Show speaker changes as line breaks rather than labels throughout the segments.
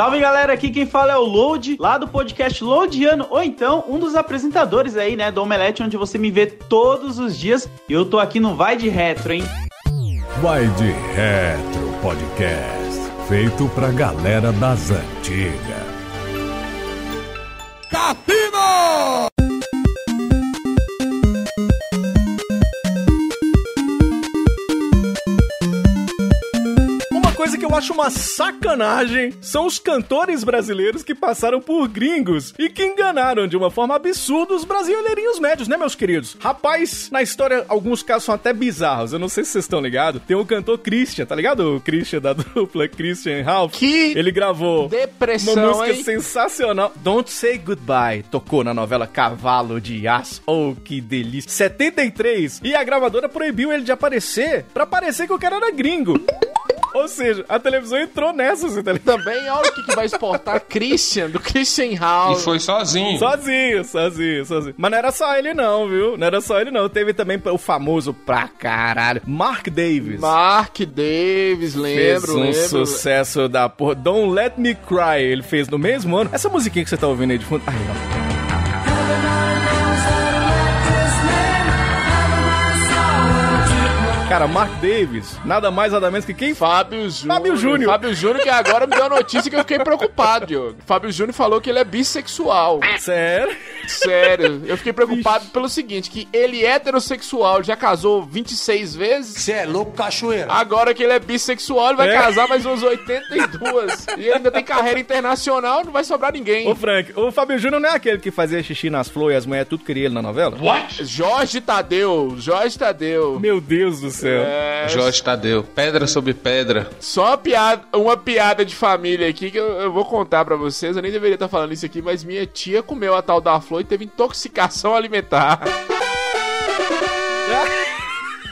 Salve galera, aqui quem fala é o Load, lá do podcast Loadiano, ou então um dos apresentadores aí, né, do Omelete, onde você me vê todos os dias. E eu tô aqui no Vai de Retro, hein?
Vai de Retro Podcast, feito pra galera das antigas.
Capino! Coisa que eu acho uma sacanagem são os cantores brasileiros que passaram por gringos e que enganaram de uma forma absurda os brasileirinhos médios, né, meus queridos? Rapaz, na história, alguns casos são até bizarros. Eu não sei se vocês estão ligados. Tem o cantor Christian, tá ligado? O Christian da dupla Christian Ralph.
Que
ele gravou
depressão,
uma música
hein?
sensacional. Don't Say Goodbye. Tocou na novela Cavalo de Aço. Oh, que delícia. 73. E a gravadora proibiu ele de aparecer pra parecer que o cara era gringo. Ou seja, a televisão entrou nessa, você tá ligado?
Também, olha o que, que vai exportar Christian, do Christian House.
E foi sozinho.
Sozinho, sozinho, sozinho. Mas não era só ele não, viu? Não era só ele não. Teve também o famoso pra caralho, Mark Davis.
Mark Davis, lembro,
fez um
lembro.
sucesso da porra. Don't Let Me Cry, ele fez no mesmo ano. Essa musiquinha que você tá ouvindo aí de fundo. Aí, ó. Cara, Mark Davis, nada mais, nada menos que quem?
Fábio Júnior.
Fábio Júnior.
Fábio Júnior, que agora me deu a notícia que eu fiquei preocupado, Diogo. Fábio Júnior falou que ele é bissexual.
Sério?
Sério. Eu fiquei preocupado pelo seguinte, que ele é heterossexual, já casou 26 vezes.
Você é louco, cachoeira.
Agora que ele é bissexual, ele vai
É?
casar mais umas 82. E ele ainda tem carreira internacional, não vai sobrar ninguém.
Ô, Frank, o Fábio Júnior não é aquele que fazia xixi nas flores e as mulheres tudo queriam ele na novela?
Jorge Tadeu, Jorge Tadeu.
Meu Deus do céu.
É,
Jorge Tadeu. Pedra sobre pedra.
Só uma piada, uma piada de família aqui que eu, eu vou contar pra vocês. Eu nem deveria estar falando isso aqui, mas minha tia comeu a tal da flor e teve intoxicação alimentar.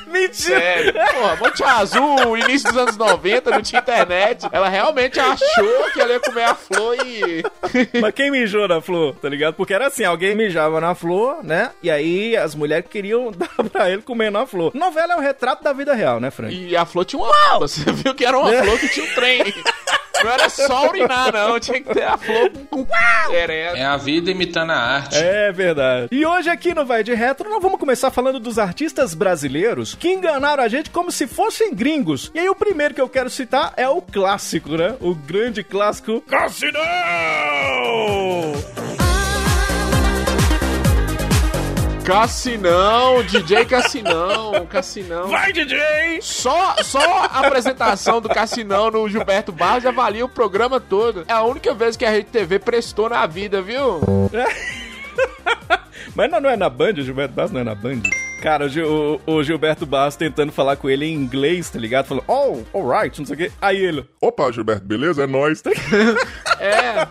Mentira!
Sério. Porra, Monte Azul, início dos anos 90, não tinha internet. Ela realmente achou que ela ia comer a flor e.
Mas quem mijou na flor, tá ligado? Porque era assim, alguém mijava na flor, né? E aí as mulheres queriam dar pra ele comer na flor. Novela é o retrato da vida real, né, Frank?
E a flor tinha uma flor. Você viu que era uma flor que tinha um trem. Não era só urinar, não. Tinha que ter a flor com.
É a vida imitando a arte.
É verdade. E hoje aqui no Vai de Retro nós vamos começar falando dos artistas brasileiros que enganaram a gente como se fossem gringos. E aí o primeiro que eu quero citar é o clássico, né? O grande clássico Cassinão!
Cassinão, DJ Cassinão, Cassinão.
Vai, DJ!
Só, só a apresentação do Cassinão no Gilberto Barros já valia o programa todo. É a única vez que a Rede TV prestou na vida, viu?
Mas não, não é na Band, o Gilberto Barros não é na Band. Cara, o, o- o Gilberto Barros tentando falar com ele em inglês, tá ligado? Falando, oh, alright, não sei o quê. Aí ele,
Opa, Gilberto, beleza? É nóis.
É.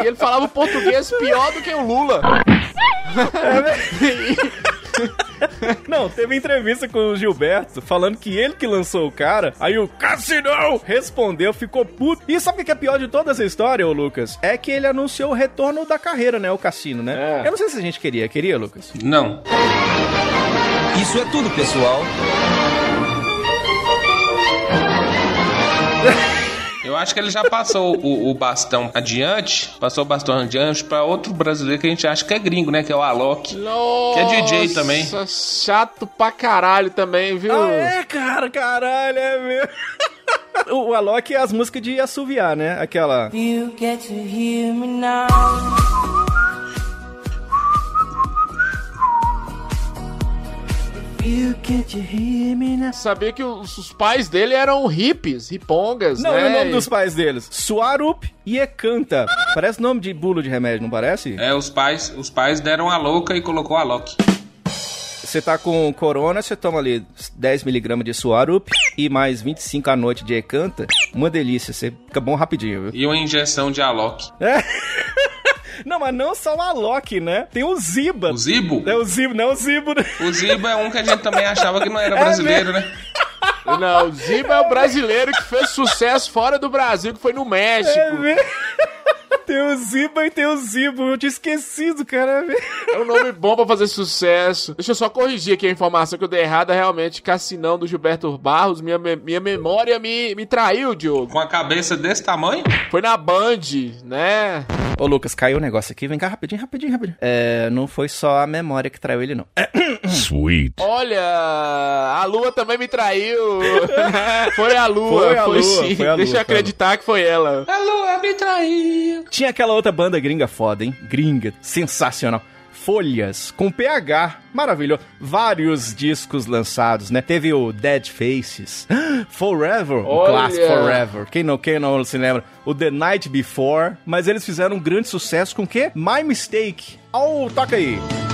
E ele falava português pior do que o Lula.
Não, teve entrevista com o Gilberto falando que ele que lançou o cara. Aí o Cassinão respondeu, ficou puto. E sabe o que é pior de toda essa história, ô Lucas? É que ele anunciou o retorno da carreira, né? O Cassino, né?
É.
Eu não sei se a gente queria. Queria, Lucas?
Não.
Isso é tudo, pessoal.
Eu acho que ele já passou o, o bastão adiante, passou o bastão adiante pra outro brasileiro que a gente acha que é gringo, né? Que é o Alok.
Nossa,
Que é DJ também.
chato pra caralho também, viu?
Ah, é, cara, caralho, é mesmo. O o Alok é as músicas de assoviar, né? Aquela.
You get to hear me now.
Sabia que os, os pais dele eram hippies, ripongas,
Não,
né?
é o nome dos pais deles. Suarup e Ekanta. Parece nome de bulo de remédio, não parece?
É, os pais, os pais deram a louca e colocou a Alok.
Você tá com corona, você toma ali 10mg de Suarup e mais 25 à noite de Ekanta. Uma delícia, você fica bom rapidinho, viu?
E uma injeção de Alok.
Não, mas não só o Alok, né? Tem o Ziba.
O Zibo?
É o Zibo, não é o Zibo. né?
O Zibo é um que a gente também achava que não era brasileiro, né?
Não, o Ziba é o brasileiro que fez sucesso fora do Brasil, que foi no México.
É mesmo? Tem o Ziba e tem o Zibo. Eu tinha esquecido, cara.
É um nome bom pra fazer sucesso. Deixa eu só corrigir aqui a informação que eu dei errada. Realmente, Cassinão do Gilberto Barros. Minha, me- minha memória me, me traiu, Diogo.
Com a cabeça desse tamanho?
Foi na Band, né?
Ô, Lucas, caiu o negócio aqui. Vem cá rapidinho, rapidinho, rapidinho. É, não foi só a memória que traiu ele, não.
Sweet.
Olha, a Lua também me traiu. foi a Lua,
Foi a Lua,
sim.
foi a Lua,
Deixa eu
foi
acreditar que foi ela.
A lua me traiu.
Tinha aquela outra banda gringa foda, hein? Gringa, sensacional. Folhas, com PH, maravilhoso. Vários discos lançados, né? Teve o Dead Faces, Forever, um
Olha!
clássico Forever. Quem não, quem não se lembra? O The Night Before. Mas eles fizeram um grande sucesso com o quê? My Mistake. Oh, toca aí.
I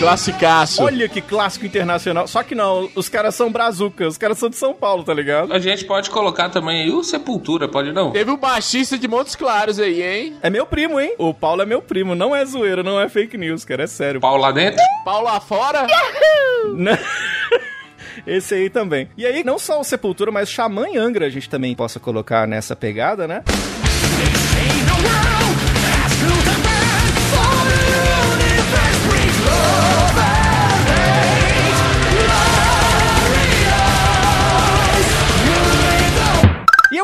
Classicaço.
Olha que clássico internacional. Só que não, os caras são brazuca, os caras são de São Paulo, tá ligado?
A gente pode colocar também aí o Sepultura, pode não?
Teve um baixista de Montes Claros aí, hein?
É meu primo, hein? O Paulo é meu primo, não é zoeira, não é fake news, cara, é sério.
Pau lá dentro?
Paulo lá fora?
Né? Esse aí também. E aí, não só o Sepultura, mas Xamã e Angra a gente também possa colocar nessa pegada, né?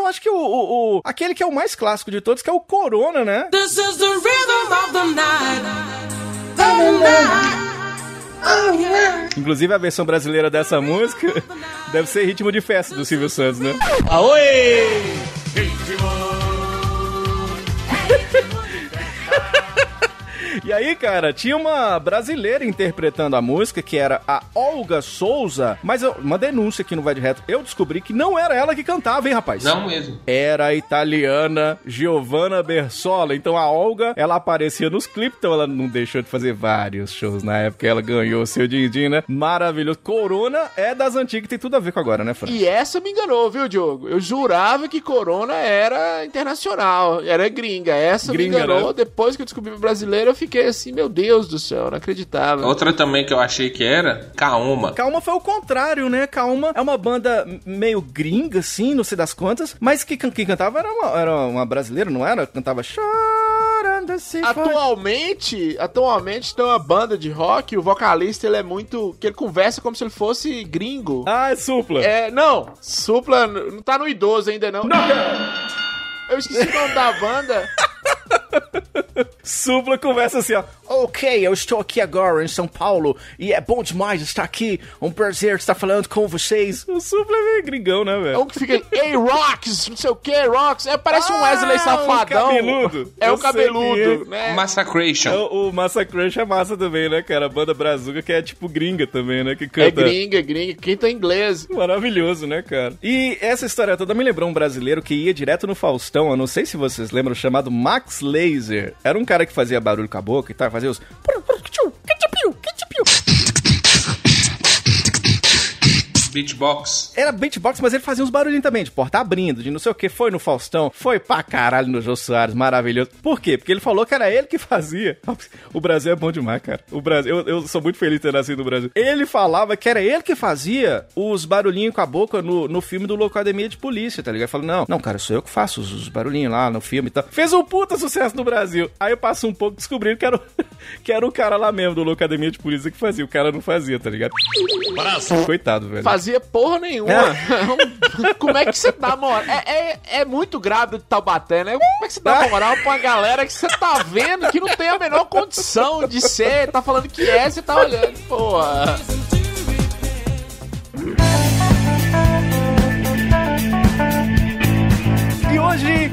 Eu acho que o, o- o- aquele que é o mais clássico de todos, que é o Corona, né?
This is the rhythm of the night the night
Inclusive a versão brasileira dessa música deve ser ritmo de festa do Silvio Santos, né? E aí, cara, tinha uma brasileira interpretando a música, que era a Olga Souza, mas eu- uma denúncia aqui no Vai de Reto. Eu descobri que não era ela que cantava, hein, rapaz?
Não mesmo.
Era a italiana Giovanna Bersola. Então a Olga, ela aparecia nos clipes, então ela não deixou de fazer vários shows na época. Ela ganhou o seu din-din, né? Maravilhoso. Corona é das antigas, tem tudo a ver com agora, né, Fran?
E essa me enganou, viu, Diogo? Eu jurava que Corona era internacional, era gringa. Essa
Gringa,
me enganou.
né?
Depois que eu descobri brasileiro, eu fiquei assim, meu Deus do céu, não acreditava.
Outra também que eu achei que era Kaoma.
Calma foi o contrário, né? Calma é uma banda meio gringa, assim, não sei das quantas, mas que, quem cantava era uma, era uma brasileira, não era? Cantava chorando se for-
Atualmente, atualmente tem uma banda de rock, o vocalista ele é muito. que ele conversa como se ele fosse gringo.
Ah, é supla.
É, não, Supla não tá no idoso ainda não. Eu esqueci o nome da banda.
Supla conversa assim, ó. Ok, eu estou aqui agora em São Paulo e é bom demais estar aqui. Um prazer estar falando com vocês. O Supla é meio gringão, né,
É
velho?
um que fica, ei, Rocks, não sei o que, Rocks. É, parece um
Ah,
Wesley
o
Safadão.
cabeludo.
É o
sei
cabeludo,
quem
né?
Massacration.
O, o Massa Crush é massa também, né, cara? A banda Brazuca que é tipo gringa também, né? Que
É
canta.
gringa, gringa. Quem tá em inglês?
Maravilhoso, né, cara? E essa história toda me lembrou um brasileiro que ia direto no Faustão, eu não sei se vocês lembram, chamado Max Laser. Era um cara que fazia barulho com a boca e tal, fazia os...
Beatbox.
Era beatbox, mas ele fazia uns barulhinhos também, de porta abrindo, de não sei o que. Foi no Faustão, foi pra caralho no Jô Soares, maravilhoso. Por quê? Porque ele falou que era ele que fazia. O Brasil é bom demais, cara. O Brasil, eu, eu sou muito feliz ter nascido no Brasil. Ele falava que era ele que fazia os barulhinhos com a boca no, no filme do Locademia de Polícia, tá ligado? Falou, não, não, cara, sou eu que faço os, os barulhinhos lá no filme e tal. Fez um puta sucesso no Brasil. Aí eu passo um pouco descobrindo que era, o, que era o cara lá mesmo do Locademia de Polícia que fazia. O cara não fazia, tá ligado? Coitado, velho.
Fazia porra nenhuma. Como é que você dá moral? É, é, é muito grave de Taubaté, né? Como é que você dá moral pra uma galera que você tá vendo que não tem a menor condição de ser, tá falando que é, você tá olhando, porra.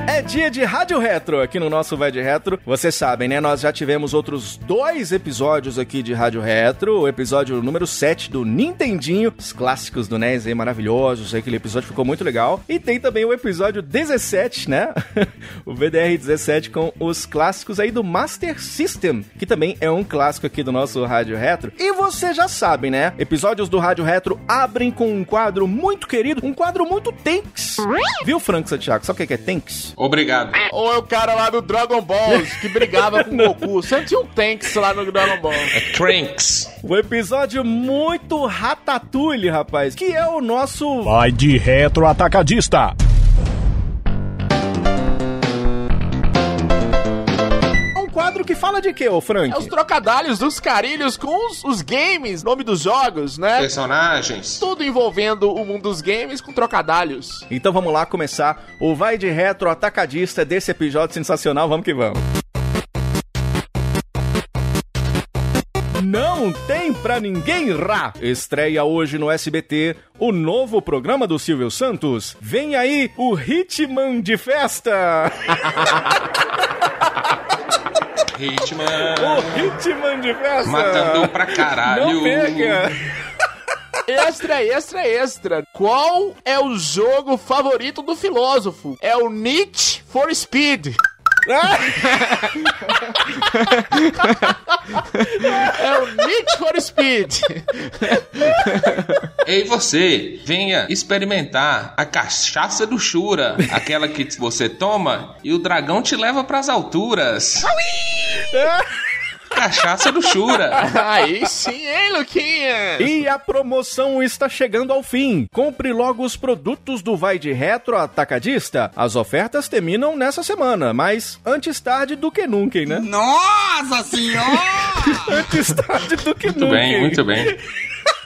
É dia de Rádio Retro aqui no nosso Vai de Retro. Vocês sabem, né? Nós já tivemos outros dois episódios aqui de Rádio Retro. O episódio número 7 do Nintendinho, os clássicos do NES aí maravilhosos. Aquele episódio ficou muito legal. E tem também o episódio 17, né? o VDR 17 com os clássicos aí do Master System, que também é um clássico aqui do nosso Rádio Retro. E vocês já sabem, né? Episódios do Rádio Retro abrem com um quadro muito querido, um quadro muito tenks. Viu, Frank Santiago? Sabe o que é tenks?
Obrigado.
Ou é o cara lá do Dragon Ball que brigava com o Goku. Sempre tinha um Tanks lá no Dragon Ball.
É Cranks.
Um episódio muito ratatouille, rapaz, que é o nosso...
Vai de retro atacadista.
Quadro que fala de quê, ô Frank?
É os trocadalhos dos carilhos com os, os games, nome dos jogos, né?
Personagens.
Tudo envolvendo o mundo dos games com trocadalhos.
Então vamos lá começar o Vai de Retro Atacadista desse episódio sensacional, vamos que vamos. Não tem pra ninguém rá. Estreia hoje no SBT o novo programa do Silvio Santos. Vem aí o Hitman de festa.
Hitman.
O Hitman de festa.
Matando pra caralho.
Não pega.
Extra, extra, extra. Qual é o jogo favorito do filósofo? É o Need for Speed. É o Need for Speed.
Ei, você, venha experimentar a cachaça do Shura. Aquela que você toma e o dragão te leva pras alturas. Cachaça do Shura.
Aí sim, hein, Luquinha?
E a promoção está chegando ao fim. Compre logo os produtos do Vai de Retro Atacadista. As ofertas terminam nessa semana, mas antes tarde do que nunca, né?
Nossa senhora!
antes tarde do que
Muito
nunca.
bem, muito bem.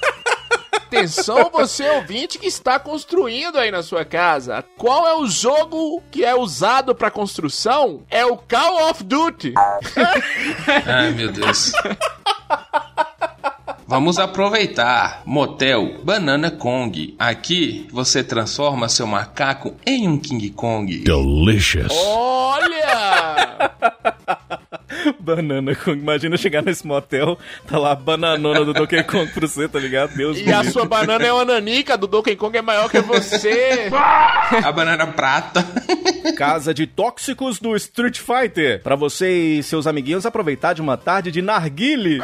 Atenção, você ouvinte que está construindo aí na sua casa. Qual é o jogo que é usado para construção? É o Call of Duty.
Ai, meu Deus. Vamos aproveitar. Motel Banana Kong. Aqui você transforma seu macaco em um King Kong.
Delicious.
Olha!
Banana Kong. Imagina chegar nesse motel, tá lá a bananona do Donkey Kong pra você, tá ligado? Deus
E a
me
sua banana é uma nanica, do Donkey Kong é maior que você.
A banana prata.
Casa de tóxicos do Street Fighter. Pra você e seus amiguinhos aproveitar de uma tarde de narguile.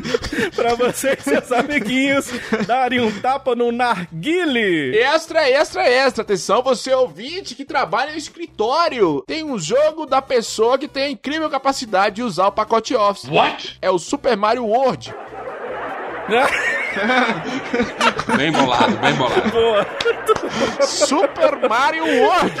pra você e seus amiguinhos darem um tapa no narguile.
Extra, extra, extra. Atenção, você ouvinte que trabalha no escritório. Tem um jogo da pessoa que tem a incrível capacidade de usar o pacote Office. What? É o Super Mario World.
Bem bolado, bem bolado.
Boa.
Super Mario World.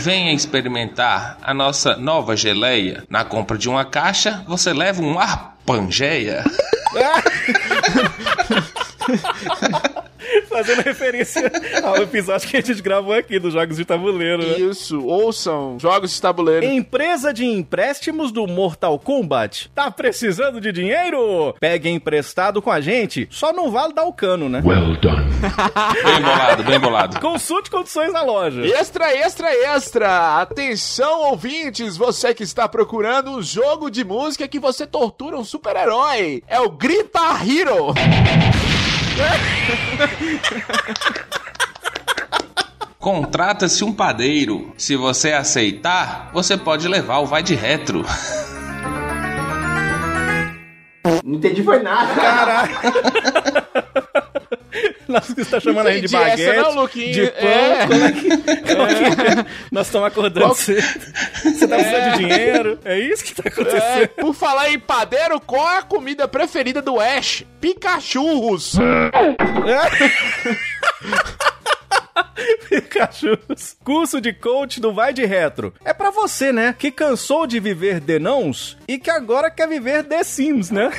Venha experimentar a nossa nova geleia. Na compra de uma caixa, você leva um ar Pangeia.
Fazendo referência ao episódio que a gente gravou aqui dos jogos de tabuleiro, né?
Isso, ouçam jogos de tabuleiro.
Empresa de empréstimos do Mortal Kombat. Tá precisando de dinheiro? Pegue emprestado com a gente. Só não vale dar o cano, né?
Bem bolado, bem bolado.
Consulte condições na loja.
Extra, extra, extra! Atenção, ouvintes, você que está procurando um jogo de música que você tortura um super-herói. É o Grita Hero.
Contrata-se um padeiro. Se você aceitar, você pode levar o Vai de Retro.
Não entendi foi nada.
Nós que está chamando a gente de
Entendi essa
baguete,
não, Luquinha.
de pão.
É.
Como é é que- Nós estamos acordando
Qual-
cedo. Você tá precisando de dinheiro? É isso que tá
É,
acontecendo.
por falar em padeiro, qual é a comida preferida do Ash? Pikachurros.
Cachorros. Curso de coach do Vai de Retro. É pra você, né? Que cansou de viver de nãos e que agora quer viver The Sims, né?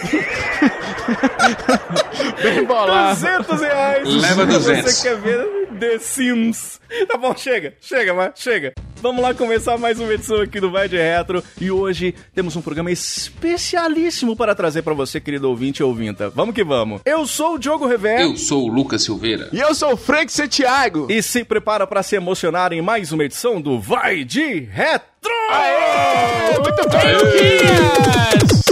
Bem bolado.
200 reais.
Leva
se
200.
Você quer ver The Sims. Tá bom, chega. Chega, mas chega. Vamos lá começar mais uma edição aqui do Vai de Retro. E hoje temos um programa especialíssimo para trazer pra você, querido ouvinte e ouvinta. Vamos que vamos. Eu sou o Diogo Rever.
Eu sou o Lucas Silveira.
E eu sou o Frank Santiago.
E se prepara para se emocionar em mais uma edição do Vai de Retro!
Aê! Muito bem, Luquinhas!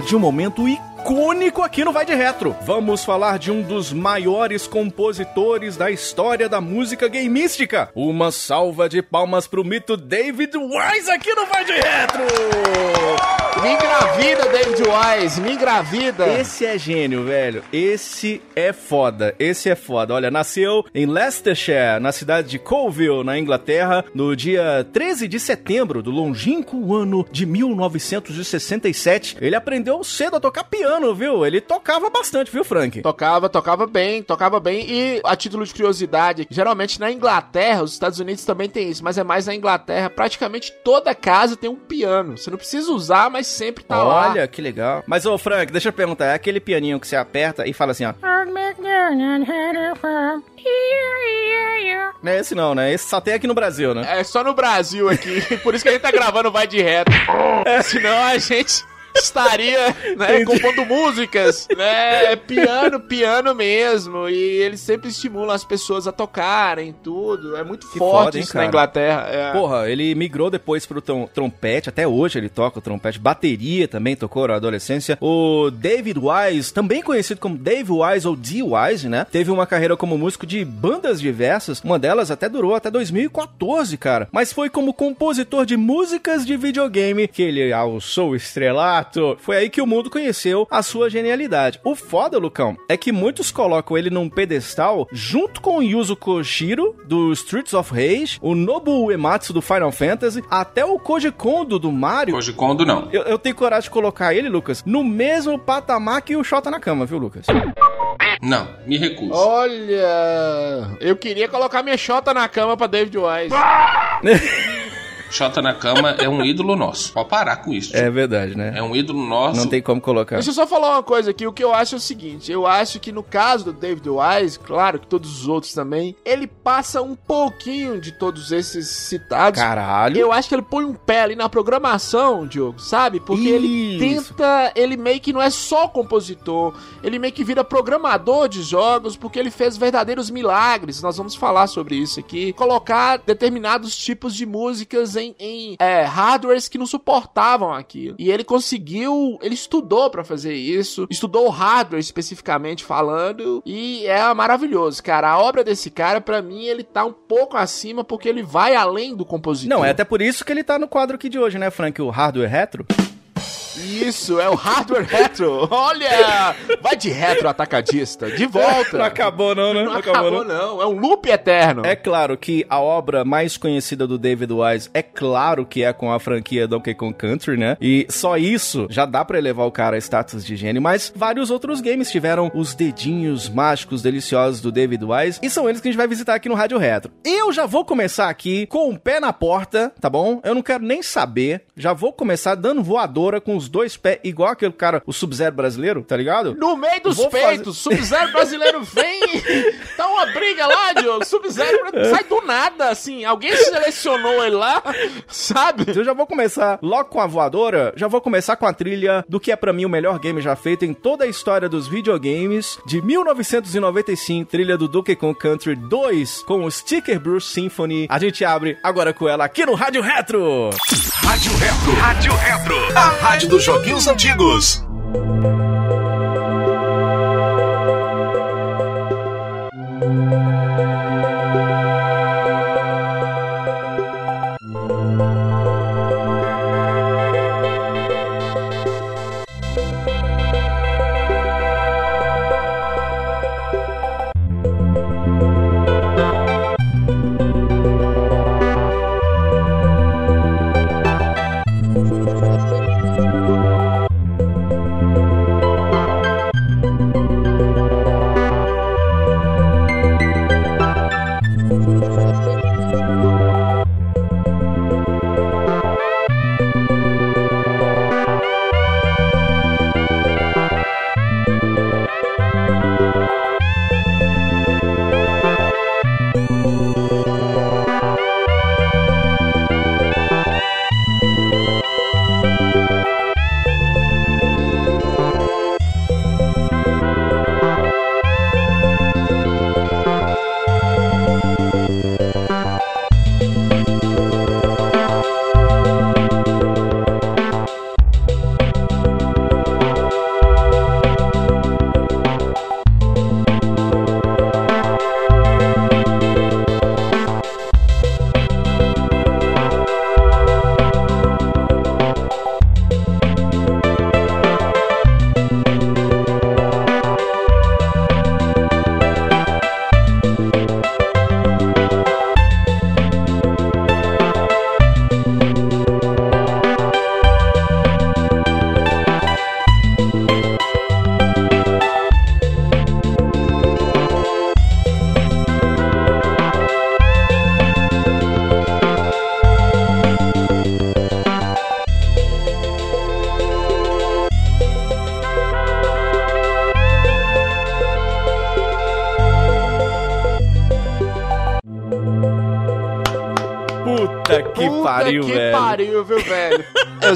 De um momento icônico aqui no Vai de Retro. Vamos falar de um dos maiores compositores da história da música gameística. Uma salva de palmas pro mito David Wise aqui no Vai de Retro!
Me engravida, David Wise, me engravida.
Esse é gênio, velho. Esse é foda. Esse é foda. Olha, nasceu em Leicestershire, na cidade de Colville, na Inglaterra, no dia 13 de setembro do longínquo ano de 1967. Ele aprendeu cedo a tocar piano, viu? Ele tocava bastante, viu, Frank?
Tocava, tocava bem, tocava bem. E a título de curiosidade, geralmente na Inglaterra, os Estados Unidos também tem isso, mas é mais na Inglaterra, praticamente toda casa tem um piano. Você não precisa usar, mas sempre tá lá.
Olha, que legal. Mas, ô, Frank, deixa eu perguntar. É aquele pianinho que você aperta e fala assim, ó. Não é esse não, né? Esse só tem aqui no Brasil, né?
É só no Brasil aqui. Por isso que a gente tá gravando Vai de Reto. Senão a gente estaria, né, compondo músicas, né, piano, piano mesmo, e eles sempre estimulam as pessoas a tocarem tudo, é muito
Que
forte
foda,
isso
cara?
na Inglaterra. é.
Porra, ele migrou depois pro trom- trompete, até hoje ele toca o trompete, bateria também tocou na adolescência. O David Wise, também conhecido como Dave Wise ou D. Wise, né? Teve uma carreira como músico de bandas diversas, uma delas até durou até 2014, cara. Mas foi como compositor de músicas de videogame que ele alçou o estrelato. Foi aí que o mundo conheceu a sua genialidade. O foda, Lucão, é que muitos colocam ele num pedestal junto com o Yuzo Koshiro do Streets of Rage, o Nobu Uematsu do Final Fantasy, até o Koji Kondo do Mario.
Koji Kondo não.
Eu, eu tenho coragem de colocar ele, Lucas, no mesmo patamar que o Shota na cama, viu, Lucas?
Não, me recuso.
Olha, eu queria colocar minha chota na cama pra David Wise.
Xota na cama é um ídolo nosso. Pode parar com isso.
É verdade, né?
É um ídolo nosso.
Não tem como colocar.
Deixa eu só falar uma coisa aqui. O que eu acho é o seguinte: eu acho que no caso do David Wise, claro que todos os outros também, ele passa um pouquinho de todos esses citados.
Caralho.
Eu acho que ele põe um pé ali na programação, Diogo, sabe? Porque ele
Isso.
tenta. Ele meio que não é só compositor, ele meio que vira programador de jogos, porque ele fez verdadeiros milagres. Nós vamos falar sobre isso aqui. Colocar determinados tipos de músicas em, em é, hardwares que não suportavam aquilo. E ele conseguiu. Ele estudou pra fazer isso, estudou o hardware especificamente falando, e é maravilhoso, cara. A obra desse cara, pra mim, ele tá um pouco acima porque ele vai além do compositor.
Não, é até por isso que ele tá no quadro aqui de hoje, né, Frank? O Hardware Retro.
Isso, é o hardware retro. Olha! Vai de retro atacadista, de volta.
Não acabou não, né?
Não acabou, não. É um loop eterno.
É claro que a obra mais conhecida do David Wise é claro que é com a franquia Donkey Kong Country, né? E só isso já dá pra elevar o cara a status de gênio, mas vários outros games tiveram os dedinhos mágicos deliciosos do David Wise e são eles que a gente vai visitar aqui no Rádio Retro. Eu já vou começar aqui com o pé na porta, tá bom? Eu não quero nem saber, já vou começar dando voadora com os dois pés, igual aquele cara, o Sub-Zero brasileiro, tá ligado?
No meio dos
Vou
peitos, Sub-Zero brasileiro vem. Tá uma briga lá, Diogo. Sub-Zero sai do nada, assim. Alguém selecionou ele lá, sabe?
Eu já vou começar logo com a voadora, já vou começar com a trilha do que é pra mim o melhor game já feito em toda a história dos videogames, de 1995, trilha do Donkey Kong Country 2, com o Sticker Bruce Symphony. A gente abre agora com ela aqui no Rádio Retro.
Rádio Retro. Rádio Retro. A rádio dos joguinhos antigos.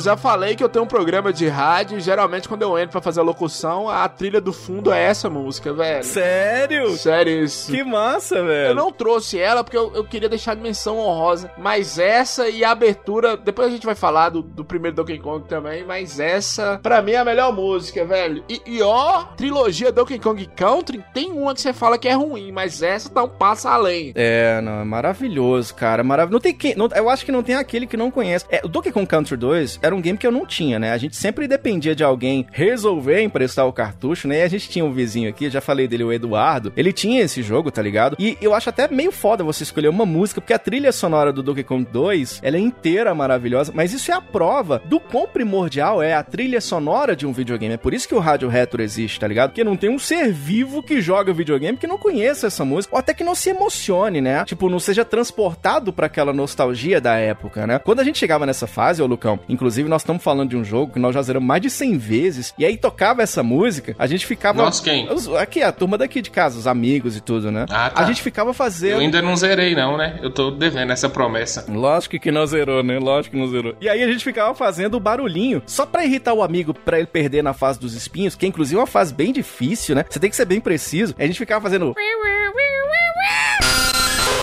Já falei que eu tenho um programa de rádio e geralmente quando eu entro pra fazer a locução, a trilha do fundo é essa música, velho.
Sério?
Sério isso.
Que massa, velho.
Eu não trouxe ela porque eu, eu queria deixar de menção honrosa. Mas essa e a abertura. Depois a gente vai falar do, do primeiro Donkey Kong também. Mas essa, pra mim, é a melhor música, velho. E, e ó, trilogia Donkey Kong Country. Tem uma que você fala que é ruim, mas essa tá um passo além.
É, não, é maravilhoso, cara. Maravilhoso. Não tem quem. não- eu acho que não tem aquele que não conhece. É, o Donkey Kong Country 2 era um game que eu não tinha, né? A gente sempre dependia de alguém resolver emprestar o cartucho, né? E a gente tinha um vizinho aqui, já falei dele, o Eduardo. Ele tinha esse jogo, tá ligado? E eu acho até meio foda você escolher uma música, porque a trilha sonora do Donkey Kong 2, ela é inteira maravilhosa, mas isso é a prova do quão primordial é a trilha sonora de um videogame. É por isso que o rádio retro existe, tá ligado? Porque não tem um ser vivo que joga videogame que não conheça essa música, ou até que não se emocione, né? Tipo, não seja transportado pra aquela nostalgia da época, né? Quando a gente chegava nessa fase, ô Lucão, inclusive nós estamos falando de um jogo que nós já zeramos mais de 100 vezes, e aí tocava essa música, a gente ficava...
Nós quem?
Os- Aqui, a turma daqui de casa, os amigos e tudo, né?
Ah, tá.
A gente ficava fazendo...
Eu ainda não zerei, não, né? Eu tô devendo essa promessa.
Lógico que não zerou, né? Lógico que não zerou. E aí a gente ficava fazendo o barulhinho só pra irritar o amigo pra ele perder na fase dos espinhos, que é inclusive uma fase bem difícil, né? Você tem que ser bem preciso. A gente ficava fazendo.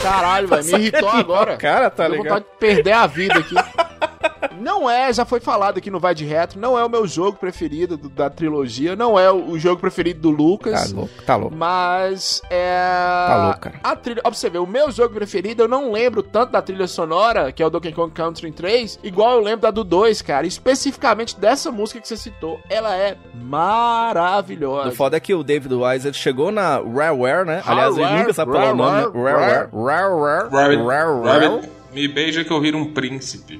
Caralho, velho, me irritou agora.
Cara, tá ligado?
vontade de perder a vida aqui. Não é, já foi falado aqui no Vai de Retro, não é o meu jogo preferido do- da trilogia, não é o, o jogo preferido do
Tá
Lucas.
louco, tá louco.
Mas é.
Tá louco, cara.
A trilha. Ó, pra você ver, o meu jogo preferido, eu não lembro tanto da trilha sonora, que é o Donkey Kong Country 3, igual eu lembro da do 2, cara. Especificamente dessa música que você citou. Ela é maravilhosa.
O foda é que o David Wise ele chegou na Rareware, né? Aliás, ele nunca sabe falar o nome, né?
Rareware,
Rareware. Rareware. Rareware.
Me beija que eu viro um príncipe.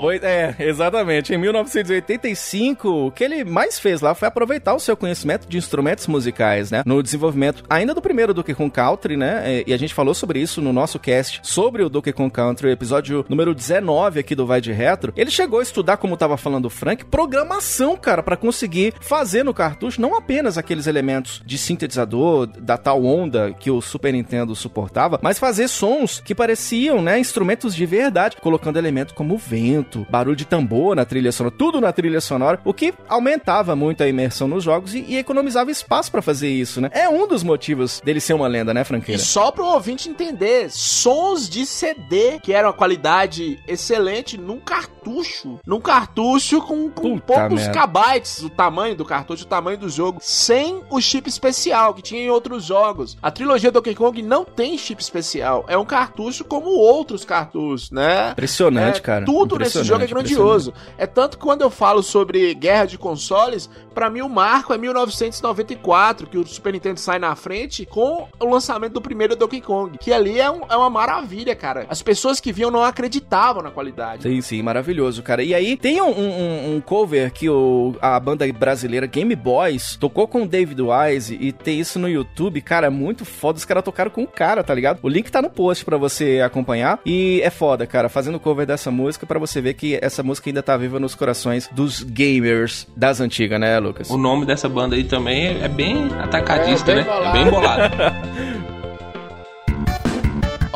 Foi- é, exatamente. Em 1985, o que ele mais fez lá foi aproveitar o seu conhecimento de instrumentos musicais, né? No desenvolvimento ainda do primeiro Donkey Kong Country, né? E- E a gente falou sobre isso no nosso cast sobre o Donkey Kong Country, episódio número 19 aqui do Vai de Retro. Ele chegou a estudar, como tava falando o Frank, programação, cara, pra conseguir fazer no cartucho não apenas aqueles elementos de sintetizador, da tal onda que o Super Nintendo suportava, mas fazer sons que pareciam, né, instrumentos de verdade, colocando elementos como vento, barulho de tambor na trilha sonora, tudo na trilha sonora, o que aumentava muito a imersão nos jogos e, e economizava espaço pra fazer isso, né? É um dos motivos dele ser uma lenda, né,
E
Franqueira?
só pro ouvinte entender, sons de CD, que eram a qualidade excelente, num cartucho. Num cartucho com, com poucos
merda.
kbytes, o tamanho do cartucho, o tamanho do jogo, sem o chip especial que tinha em outros jogos. A trilogia Donkey Kong não tem chip especial, é um cartucho como outros cartuchos, né?
Impressionante,
É,
cara.
Tudo nesse
Impressionante,
jogo é grandioso. É tanto que quando eu falo sobre guerra de consoles, pra mim o marco é 1994, que o Super Nintendo sai na frente com o lançamento do primeiro Donkey Kong. Que ali é, um- é uma maravilha, cara. As pessoas que viam não acreditavam na qualidade.
Sim, sim, maravilhoso, cara. E aí tem um, um- um cover que o, a banda brasileira Game Boys tocou com o David Wise e tem isso no YouTube, cara, é muito foda. Os caras tocaram com o cara, tá ligado? O link tá no post pra você acompanhar. E é foda, cara, fazendo cover dessa música pra você ver que essa música ainda tá viva nos corações dos gamers das antigas, né, Lucas?
O nome dessa banda aí também é bem atacadista,
É, bem
né?
bolado.
É bem bolado.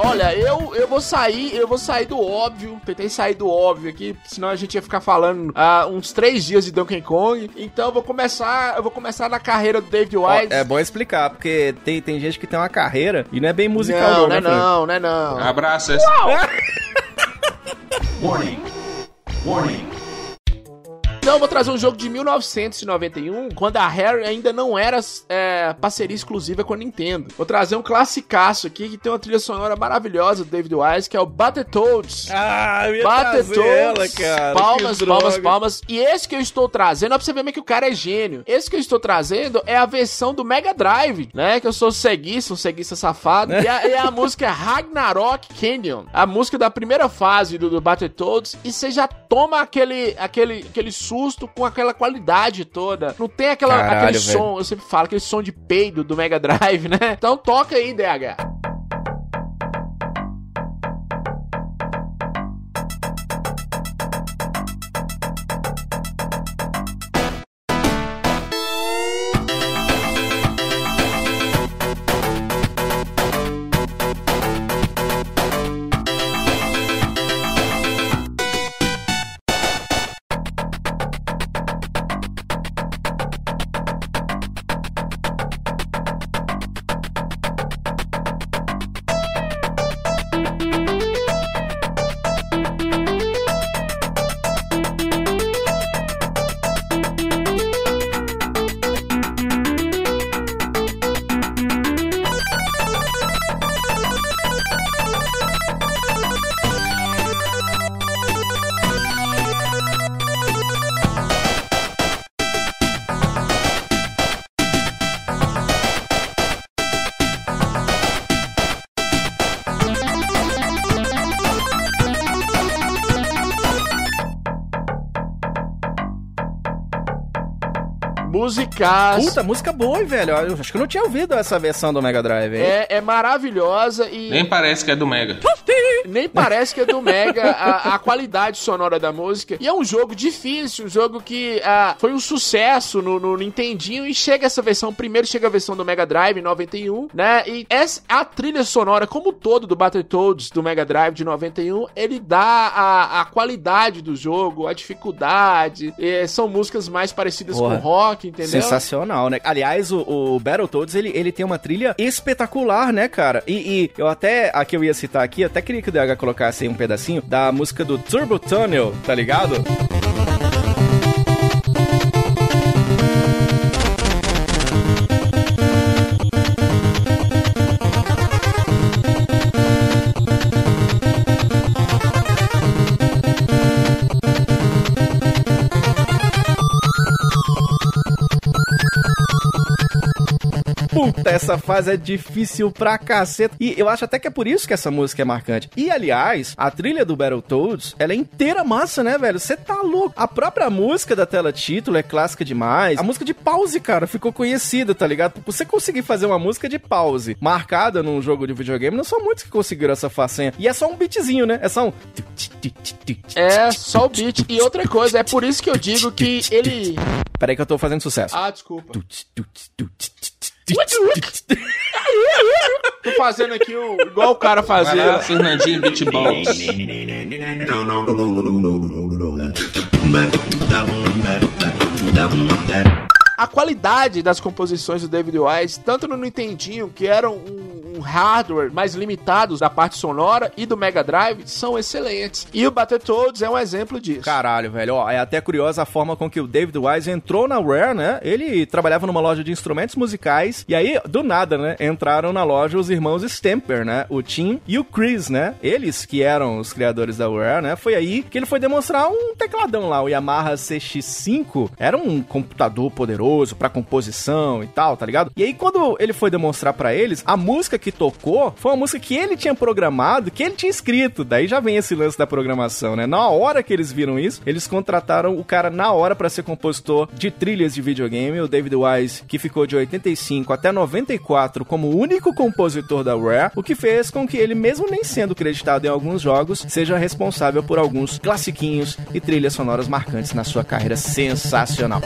Olha, eu, eu vou sair, eu vou sair do óbvio. Tentei sair do óbvio aqui, senão a gente ia ficar falando ah, uns três dias de Donkey Kong. Então eu vou começar, eu vou começar na carreira do David Wise.
é bom explicar, porque tem, tem gente que tem uma carreira e não é bem musical, não,
não,
né,
não, é
Frank?
não, não é não.
Abraço. essa-
Então eu vou trazer um jogo de 1991, quando a Rare ainda não era é, parceria exclusiva com a Nintendo. Vou trazer um classicaço aqui que tem uma trilha sonora maravilhosa do David Wise, que é o Battletoads.
Ah, eu ia
Battletoads,
cara.
palmas, palmas, palmas. E esse que eu estou trazendo, ó, pra você ver que o cara é gênio. Esse que eu estou trazendo é a versão do Mega Drive, né? Que eu sou ceguista, um ceguista safado. E a, e a música é Ragnarok Canyon. A música da primeira fase do, do Battletoads. E você já toma aquele, aquele, aquele susto com aquela qualidade toda. Não tem aquela,
Caralho,
aquele
velho.
som, eu sempre falo, aquele som de peido do Mega Drive, né? Então toca aí, DH. Musicais.
Puta, música boa, hein, velho. Eu acho que eu não tinha ouvido essa versão do Mega Drive, hein?
É, é maravilhosa e
Nem parece que é do Mega.
Nem parece que é do Mega a, a qualidade sonora da música. E é um jogo difícil, um jogo que ah, foi um sucesso no, no Nintendinho e chega essa versão, primeiro chega a versão do Mega Drive em 91, né? E essa, a trilha sonora como todo do Battletoads do Mega Drive de 91, ele dá a, a qualidade do jogo, a dificuldade, são músicas mais parecidas
Porra.
com rock, entendeu?
Sensacional, né? Aliás, o, o Battletoads, ele, ele tem uma trilha espetacular, né, cara? E, e eu até, aqui eu ia citar aqui, até queria que o DH colocasse aí um pedacinho da música do Turbo Tunnel, tá ligado? Puta, essa fase é difícil pra caceta. E eu acho até que é por isso que essa música é marcante. E, aliás, a trilha do Battletoads, ela é inteira massa, né, velho? Você tá louco. A própria música da tela título é clássica demais. A música de pause, cara, ficou conhecida, tá ligado? Você conseguir fazer uma música de pause marcada num jogo de videogame, não são muitos que conseguiram essa façanha. E é só um beatzinho, né? É só um...
É só o beat. E outra coisa, é por isso que eu digo que ele.
Peraí que eu tô fazendo sucesso.
Ah, desculpa. Tô fazendo aqui o, igual o cara fazia.
Fernandinho Beatbox.
A qualidade das composições do David Wise, tanto no Nintendinho, que eram um, um hardware mais limitados da parte sonora, e do Mega Drive, são excelentes. E o Battletoads é um exemplo disso.
Caralho, velho. Ó, é até curiosa a forma com que o David Wise entrou na Rare, né? Ele trabalhava numa loja de instrumentos musicais. E aí, do nada, né? Entraram na loja os irmãos Stamper, né? O Tim e o Chris, né? Eles que eram os criadores da Rare, né? Foi aí que ele foi demonstrar um tecladão lá. O Yamaha CX5 era um computador poderoso pra composição e tal, tá ligado? E aí, quando ele foi demonstrar pra eles, a música que tocou foi uma música que ele tinha programado, que ele tinha escrito. Daí já vem esse lance da programação, né? Na hora que eles viram isso, eles contrataram o cara na hora pra ser compositor de trilhas de videogame, o David Wise, que ficou de 85 até 94 como único compositor da Rare, o que fez com que ele, mesmo nem sendo creditado em alguns jogos, seja responsável por alguns classiquinhos e trilhas sonoras marcantes na sua carreira sensacional.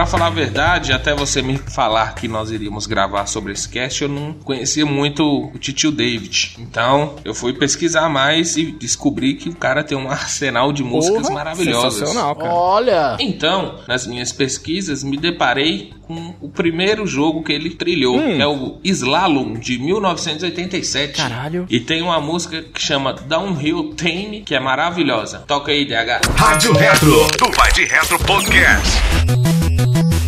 Pra falar a verdade, até você me falar que nós iríamos gravar sobre esse cast, eu não conhecia muito o Titio David. Então, eu fui pesquisar mais e descobri que o cara tem um arsenal de músicas
Porra,
maravilhosas.
Sensacional, cara.
Olha!
Então, nas minhas pesquisas, me deparei com o primeiro jogo que ele trilhou, que é o Slalom de 1987.
Caralho.
E tem uma música que chama Downhill Tame, que é maravilhosa. Toca aí, DH.
Rádio Retro, do Vai de Retro Podcast.
Caralho,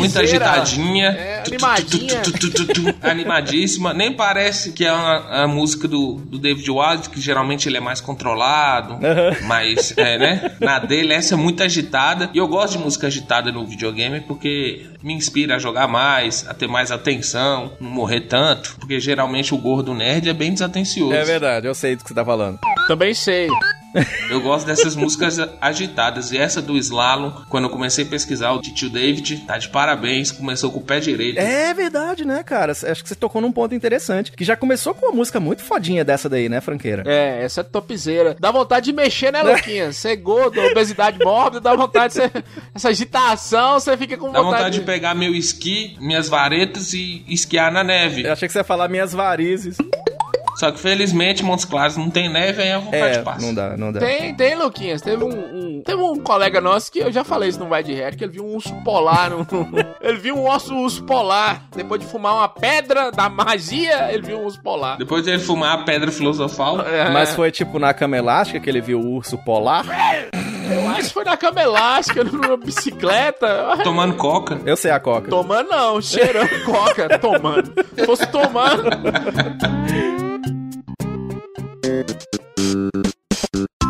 Muito agitadinha.
É, animadinha.
tu, tu, tu, tu, tu, Animadíssima. Nem parece que é uma, a música do, do David Wise, que geralmente ele é mais controlado. Mas, é, né? Na dele, essa é muito agitada. E eu gosto de música agitada no videogame porque me inspira a jogar mais, a ter mais atenção, não morrer tanto. Porque geralmente o gordo nerd é bem desatencioso.
É verdade, eu sei do que você tá falando.
Também sei.
Eu gosto dessas músicas agitadas. E essa do Slalom, quando eu comecei a pesquisar, o tio David tá de parabéns, começou com o pé direito.
É verdade, né, cara? Acho que você tocou num ponto interessante. Que já começou com uma música muito fodinha dessa daí, né, Franqueira?
É, essa é topzera. Dá vontade de mexer, né, Luquinha? Você é gordo, obesidade mórbida, dá vontade de ser... Essa agitação, você fica com
Dá
vontade,
vontade de pegar meu esqui, minhas varetas e esquiar na neve.
Eu achei que você ia falar minhas varizes.
Só que felizmente Montes Claros não tem neve, aí é vontade
É,
de passa.
não dá, não dá.
Tem, tem, Luquinhas. Teve um, um- teve um colega nosso que eu já falei isso no Vai de Reto, que ele viu um urso polar. no- ele viu um osso urso polar. Depois de fumar uma pedra da magia, ele viu um urso polar.
Depois de ele fumar a pedra filosofal,
É,
Mas foi tipo na cama elástica que ele viu o urso polar.
Eu acho que foi na cama elástica, numa bicicleta.
tomando coca.
Eu sei a coca.
Tomando não, cheirando coca, tomando. Se fosse tomando.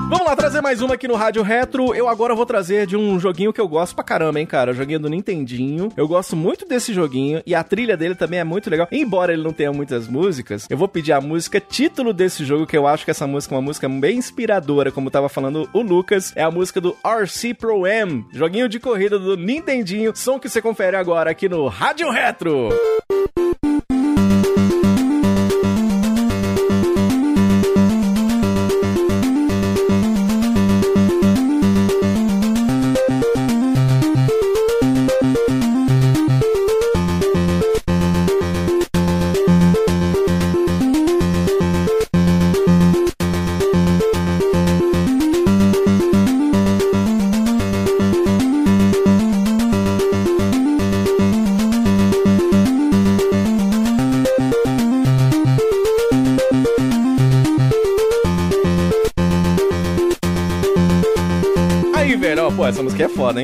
Vamos lá trazer mais uma aqui no Rádio Retro. Eu agora vou trazer de um joguinho que eu gosto pra caramba, hein, cara. O joguinho do Nintendinho. Eu gosto muito desse joguinho e a trilha dele também é muito legal. Embora ele não tenha muitas músicas, eu vou pedir a música título desse jogo, que eu acho que essa música é uma música bem inspiradora, como tava falando o Lucas. É a música do RC Pro M, joguinho de corrida do Nintendinho. Som que você confere agora aqui no Rádio Retro. Aí,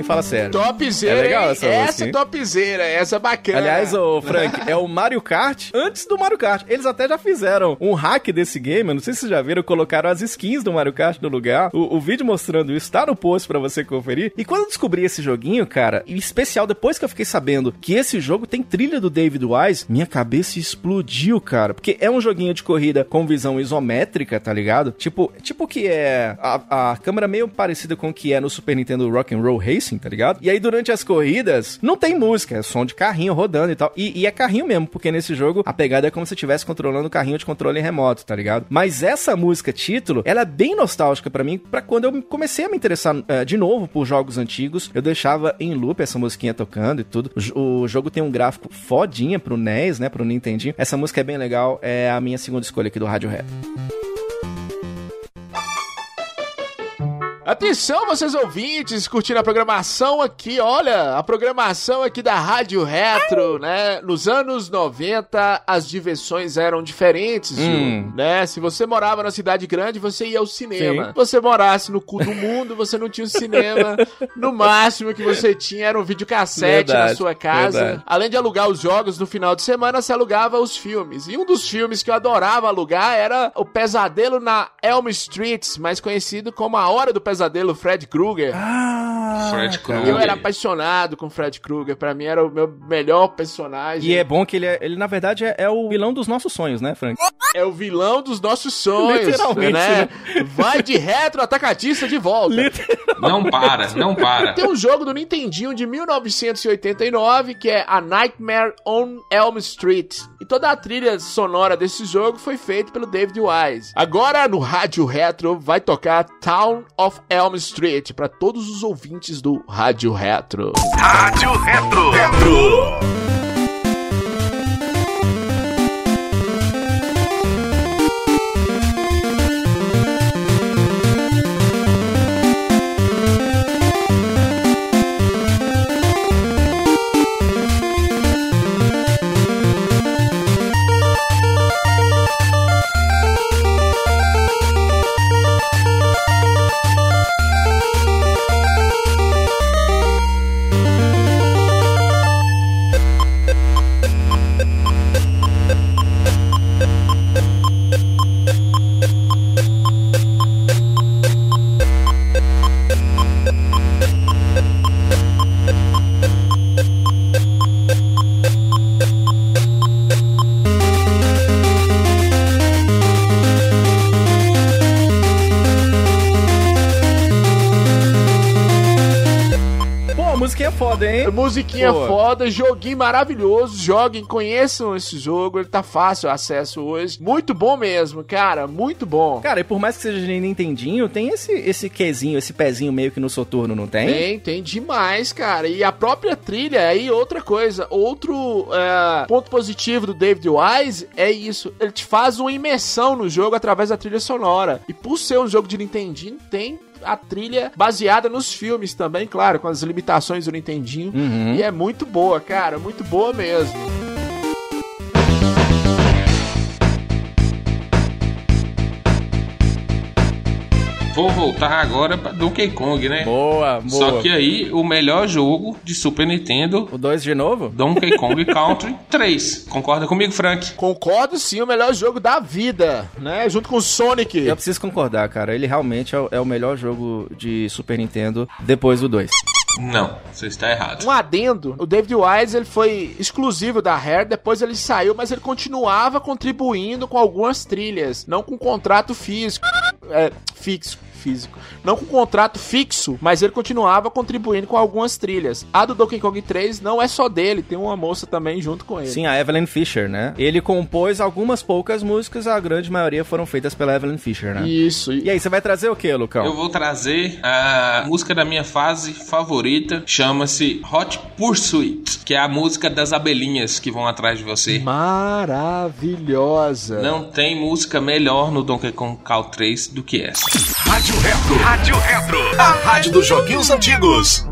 Fala sério.
Topzera,
É legal
hein?
essa
essa
música,
é topzera, essa é bacana.
Aliás, ô Frank, é o Mario Kart antes do Mario Kart. Eles até já fizeram um hack desse game, eu não sei se vocês já viram, colocaram as skins do Mario Kart no lugar. O, o vídeo mostrando isso tá no post pra você conferir. E quando eu descobri esse joguinho, cara, em especial depois que eu fiquei sabendo que esse jogo tem trilha do David Wise, minha cabeça explodiu, cara. Porque é um joguinho de corrida com visão isométrica, tá ligado? Tipo, tipo que é a, a câmera meio parecida com o que é no Super Nintendo Rock and Roll Racing, tá ligado? E aí durante as corridas não tem música, é som de carrinho rodando e tal. E, e é carrinho mesmo, porque nesse jogo a pegada é como se estivesse controlando o carrinho de controle remoto, tá ligado? Mas essa música título, ela é bem nostálgica pra mim, pra quando eu comecei a me interessar eh, de novo por jogos antigos, eu deixava em loop essa musiquinha tocando e tudo. O, o jogo tem um gráfico fodinha pro NES, né, pro Nintendinho. Essa música é bem legal, é a minha segunda escolha aqui do Rádio Rap.
Atenção, vocês ouvintes, curtindo a programação aqui, olha, a programação aqui da Rádio Retro, né? Nos anos 90, as diversões eram diferentes,
Hum.
Né? Se você morava na cidade grande, você ia ao cinema.
Sim.
Se você morasse no cu do mundo, você não tinha o cinema. No máximo que você tinha era um videocassete na
Verdade,
sua casa.
verdade.
Além de alugar os jogos no final de semana, você alugava os filmes. E um dos filmes que eu adorava alugar era O Pesadelo na Elm Street, mais conhecido como A Hora do Pesadelo, Fred Krueger.
Ah,
Fred Krueger.
Eu era apaixonado com Fred Krueger, pra mim era o meu melhor personagem.
E é bom que ele, é, ele na verdade, é, é o vilão dos nossos sonhos, né, Frank?
É o vilão dos nossos sonhos,
Literalmente,
né? Vai de retro atacadista de volta.
Não para, não para.
Tem um jogo do Nintendinho de 1989 que é A Nightmare on Elm Street. E toda a trilha sonora desse jogo foi feita pelo David Wise. Agora no Rádio Retro vai tocar Town of Elm Street para todos os ouvintes do Rádio Retro.
Rádio Retro. Retro.
Musiquinha
Pô.
foda, joguinho maravilhoso. Joguem, conheçam esse jogo. Ele tá fácil acesso hoje. Muito bom mesmo, cara. Muito bom.
Cara, e por mais que seja de Nintendinho, tem esse, esse quezinho, esse pezinho meio que no soturno, não tem?
Tem, tem demais, cara. E a própria trilha, aí outra coisa, outro é, ponto positivo do David Wise é isso. Ele te faz uma imersão no jogo através da trilha sonora. E por ser um jogo de Nintendinho, tem a trilha baseada nos filmes também, claro, com as limitações do Nintendinho. E é muito boa, cara, muito boa mesmo.
Vou voltar agora pra Donkey Kong, né?
Boa, boa.
Só que aí, o melhor jogo de Super Nintendo,
O 2 de novo?
Donkey Kong Country 3. Concorda comigo, Frank?
Concordo sim, o melhor jogo da vida, né? Junto com o Sonic.
Eu preciso concordar, cara. Ele realmente é o, é o melhor jogo de Super Nintendo depois do 2.
Não, você está errado.
Um adendo, o David Wise ele foi exclusivo da Rare, depois ele saiu, mas ele continuava contribuindo com algumas trilhas, não com contrato físico, é, fixo, físico, não com contrato fixo, mas ele continuava contribuindo com algumas trilhas. A do Donkey Kong 3 não é só dele, tem uma moça também junto com ele.
Sim, a Evelyn Fisher, né? Ele compôs algumas poucas músicas, a grande maioria foram feitas pela Evelyn Fisher, né?
Isso.
E aí, você vai trazer o que, Lucão?
Eu vou trazer a música da minha fase favorita, chama-se Hot Pursuit, que é a música das abelhinhas que vão atrás de você.
Maravilhosa.
Não tem música melhor no Donkey Kong Country 3 do que essa.
Rádio Retro. Rádio Retro. A rádio dos joguinhos antigos.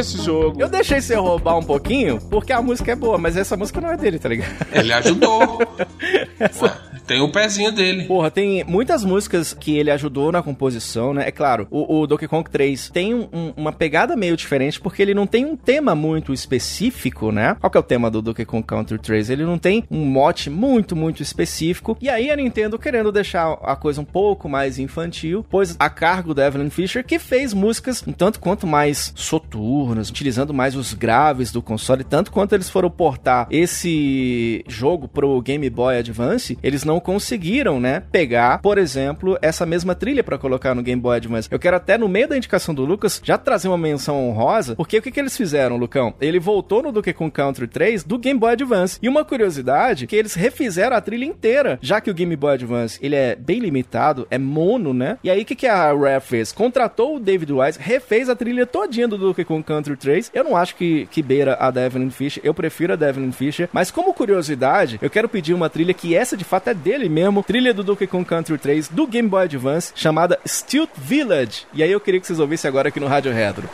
Esse jogo.
Eu deixei você roubar um pouquinho, porque a música é boa, mas essa música não é dele, tá ligado?
Ele ajudou. Ué, tem o pezinho dele.
Porra, tem muitas músicas que ele ajudou na composição, né? É claro, o, o Donkey Kong 3 tem um- um- uma pegada meio diferente, porque ele não tem um tema muito específico, né? Qual que é o tema do Donkey Kong Country 3? Ele não tem um mote muito, muito específico. E aí a Nintendo querendo deixar a coisa um pouco mais infantil, pois a cargo da Evelyn Fisher, que fez músicas um tanto quanto mais soturnas, utilizando mais os graves do console, tanto quanto eles foram portar esse jogo pro Game Boy Advance, eles não conseguiram, né, pegar, por exemplo, essa mesma trilha pra colocar no Game Boy Advance. Eu quero até no meio da indicação do Lucas já trazer uma menção honrosa, porque o que, que eles fizeram, Lucão? Ele voltou no Donkey Kong Country 3 do Game Boy Advance. E uma curiosidade, que eles refizeram a trilha inteira, já que o Game Boy Advance, ele é bem limitado, é mono, né? E aí o que, que a Rare fez? Contratou o David Wise, refez a trilha todinha do Donkey Kong Country 3. Eu não acho que, que beira a da Evelyn Fisher, eu prefiro a da Evelyn Fisher, mas como curiosidade, eu quero pedir uma trilha que essa de fato é dele mesmo, trilha do Donkey Kong Country 3 do Game Boy Advance, chamada Stilt Village. E aí eu queria que vocês ouvissem agora aqui no Rádio Retro.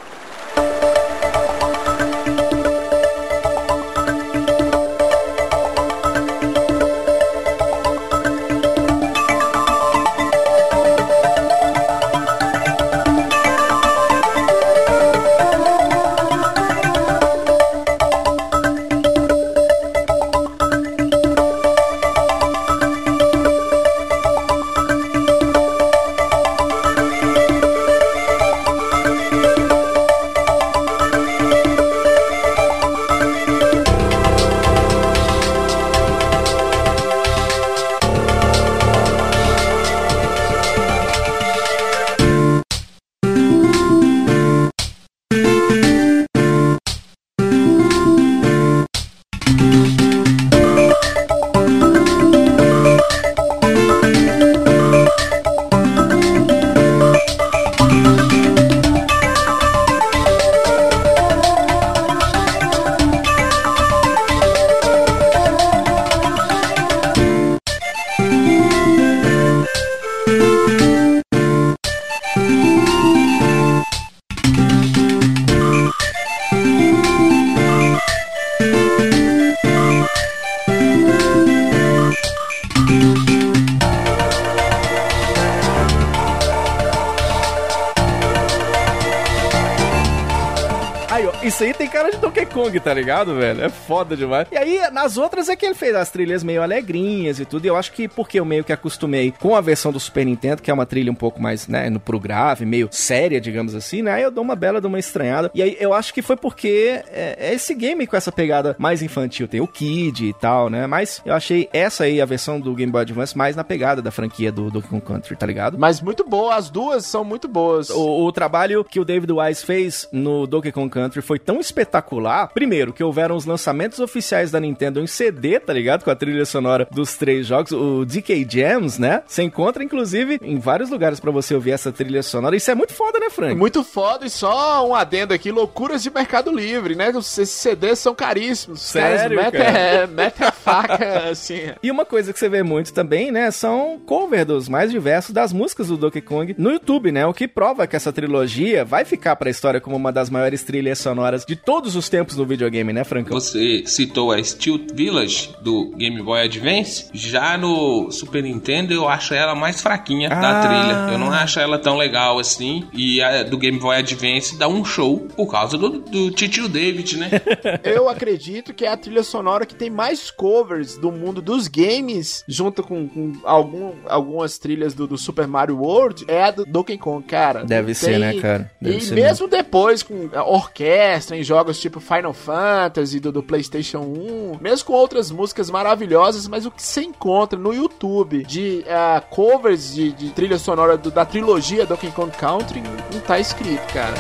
Tá ligado, velho? É foda demais. E aí, nas outras é que ele fez as trilhas meio alegrinhas e tudo. E eu acho que porque eu meio que acostumei com a versão do Super Nintendo, que é uma trilha um pouco mais, né, no pro grave, meio séria, digamos assim, né? Aí eu dou uma bela de uma estranhada. E aí eu acho que foi porque é, é esse game com essa pegada mais infantil. Tem o Kid e tal, né? Mas eu achei essa aí, a versão do Game Boy Advance, mais na pegada da franquia do Donkey Kong Country, tá ligado?
Mas muito boa, as duas são muito boas.
O, o trabalho que o David Wise fez no Donkey Kong Country foi tão espetacular. Primeiro, que houveram os lançamentos oficiais da Nintendo em CD, tá ligado? Com a trilha sonora dos três jogos, o DK Jams, né? Você encontra, inclusive, em vários lugares pra você ouvir essa trilha sonora. Isso é muito foda, né, Frank?
Muito foda e só um adendo aqui, loucuras de Mercado Livre, né? Esses CDs são caríssimos. Caras
Sério,
metem,
cara?
é, a faca, assim.
E uma coisa que você vê muito também, né, são cover dos mais diversos das músicas do Donkey Kong no YouTube, né? O que prova que essa trilogia vai ficar pra história como uma das maiores trilhas sonoras de todos os tempos do videogame, né, Francão?
Você citou a Steel Village do Game Boy Advance. Já no Super Nintendo eu acho ela mais fraquinha
Ah.
da trilha. Eu não acho ela tão legal assim. E a do Game Boy Advance dá um show por causa do, do Titio David, né?
Eu acredito que é a trilha sonora que tem mais covers do mundo dos games, junto com, com algum, algumas trilhas do, do Super Mario World, é a do Donkey Kong, cara.
Deve ser,
Tem-
né, cara? Deve
e
ser
mesmo depois com a orquestra em jogos tipo Final Fantasy do, do PlayStation 1, mesmo com outras músicas maravilhosas, mas o que você encontra no YouTube de ah, covers de, de trilha sonora do- da trilogia Donkey Kong Country não tá escrito, cara.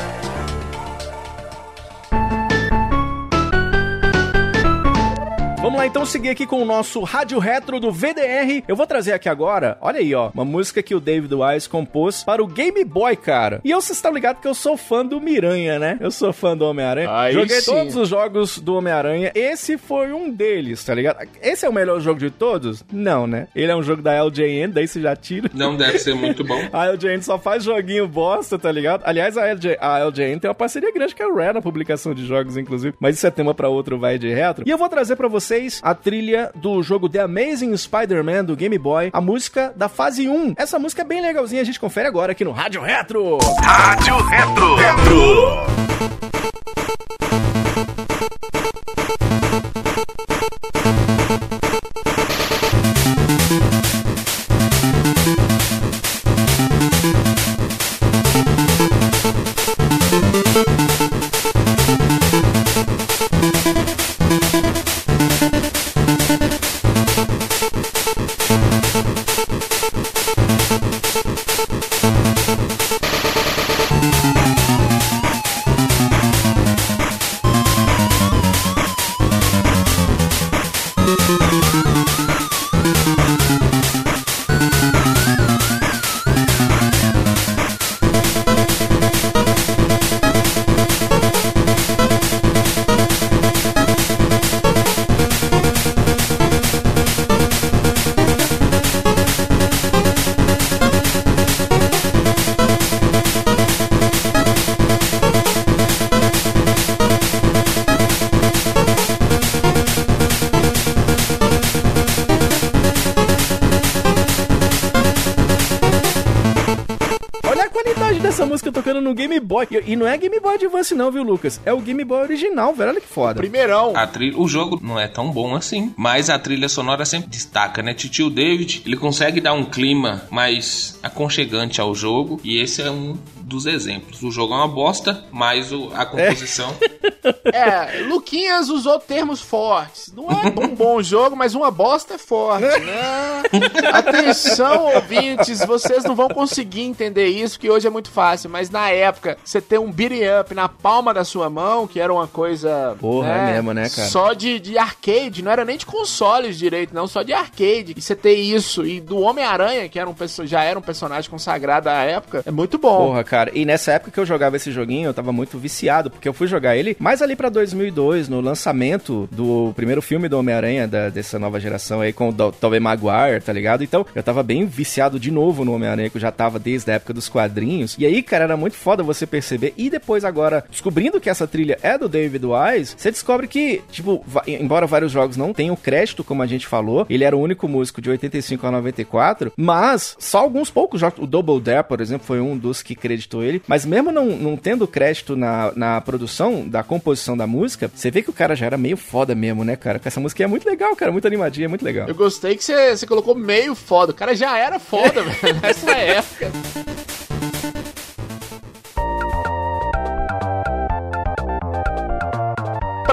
Vamos lá então seguir aqui com o nosso Rádio Retro do VDR. Eu vou trazer aqui agora, olha aí, ó, uma música que o David Wise compôs para o Game Boy, cara. E eu, vocês estão ligados que eu sou fã do Miranha, né? Eu sou fã do Homem-Aranha. Joguei
sim.
todos os jogos do Homem-Aranha. Esse foi um deles, tá ligado? Esse é o melhor jogo de todos? Não, né? Ele é um jogo da LJN, daí você já tira.
Não deve ser muito bom.
a LJN só faz joguinho bosta, tá ligado? Aliás, a, LJ, a LJN tem uma parceria grande com a Rare na publicação de jogos, inclusive. Mas isso é tema para outro vai de retro. E eu vou trazer para você a trilha do jogo The Amazing Spider-Man do Game Boy, a música da fase 1. Essa música é bem legalzinha, a gente confere agora aqui no Rádio Retro.
Rádio Retro.
Retro. E, não é Game Boy Advance não, viu, Lucas? É o Game Boy original, velho. Olha que foda.
Primeirão.
A trilha, o jogo não é tão bom assim, mas a trilha sonora sempre destaca, né? Titio David, ele consegue dar um clima mais aconchegante ao jogo e esse é um dos exemplos. O jogo é uma bosta, mas o- a composição
É, Luquinhas usou termos fortes. Não é um bom jogo, mas uma bosta é forte, né? Atenção, ouvintes, vocês não vão conseguir entender isso, que hoje é muito fácil, mas na época, você ter um beat'em up na palma da sua mão, que era uma coisa...
Porra, é mesmo, né, cara?
Só de, de arcade, não era nem de consoles direito, não, só de arcade. E você ter isso, e do Homem-Aranha, que era um, já era um personagem consagrado à época, é muito bom.
Porra, cara. E nessa época que eu jogava esse joguinho, eu tava muito viciado, porque eu fui jogar ele mais ali pra 2002, no lançamento do primeiro filme do Homem-Aranha dessa nova geração aí, com o Tobey Maguire, tá ligado? Então, eu tava bem viciado de novo no Homem-Aranha, que eu já tava desde a época dos quadrinhos. E aí, cara, era muito foda você perceber. E depois, agora, descobrindo que essa trilha é do David Wise, você descobre que, tipo, embora vários jogos não tenham crédito, como a gente falou, ele era o único músico de 85 a 94, mas só alguns poucos jogos, o Double Dare, por exemplo, foi um dos que creditou ele, mas mesmo não, não tendo crédito na, na produção da composição da música, você vê que o cara já era meio foda mesmo, né, cara? Essa música é muito legal, cara, muito animadinha, é muito legal.
Eu gostei que você colocou meio foda. O cara já era foda, velho, nessa época.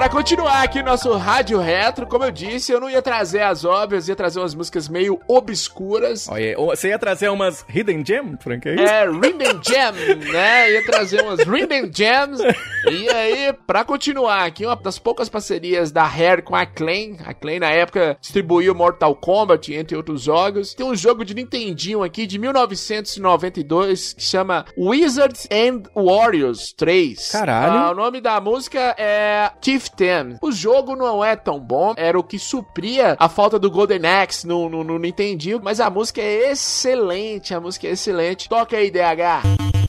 Pra continuar aqui nosso rádio retro, como eu disse, eu não ia trazer as óbvias, ia trazer umas músicas meio obscuras.
Olha, você ia trazer umas Hidden Gem, Frank? É isso?
É, Rhythm Jam, né? Ia trazer umas Rhythm Jams. E aí, pra continuar aqui, uma das poucas parcerias da Rare com a Acclaim. A Acclaim, na época, distribuiu Mortal Kombat, entre outros jogos. Tem um jogo de Nintendinho aqui, de 1992, que chama Wizards and Warriors 3.
Caralho.
Ah, o nome da música é Chief Ten. O jogo não é tão bom, era o que supria a falta do Golden Axe no, no, no Nintendinho, mas a música é excelente, a música é excelente. Toca aí, DH.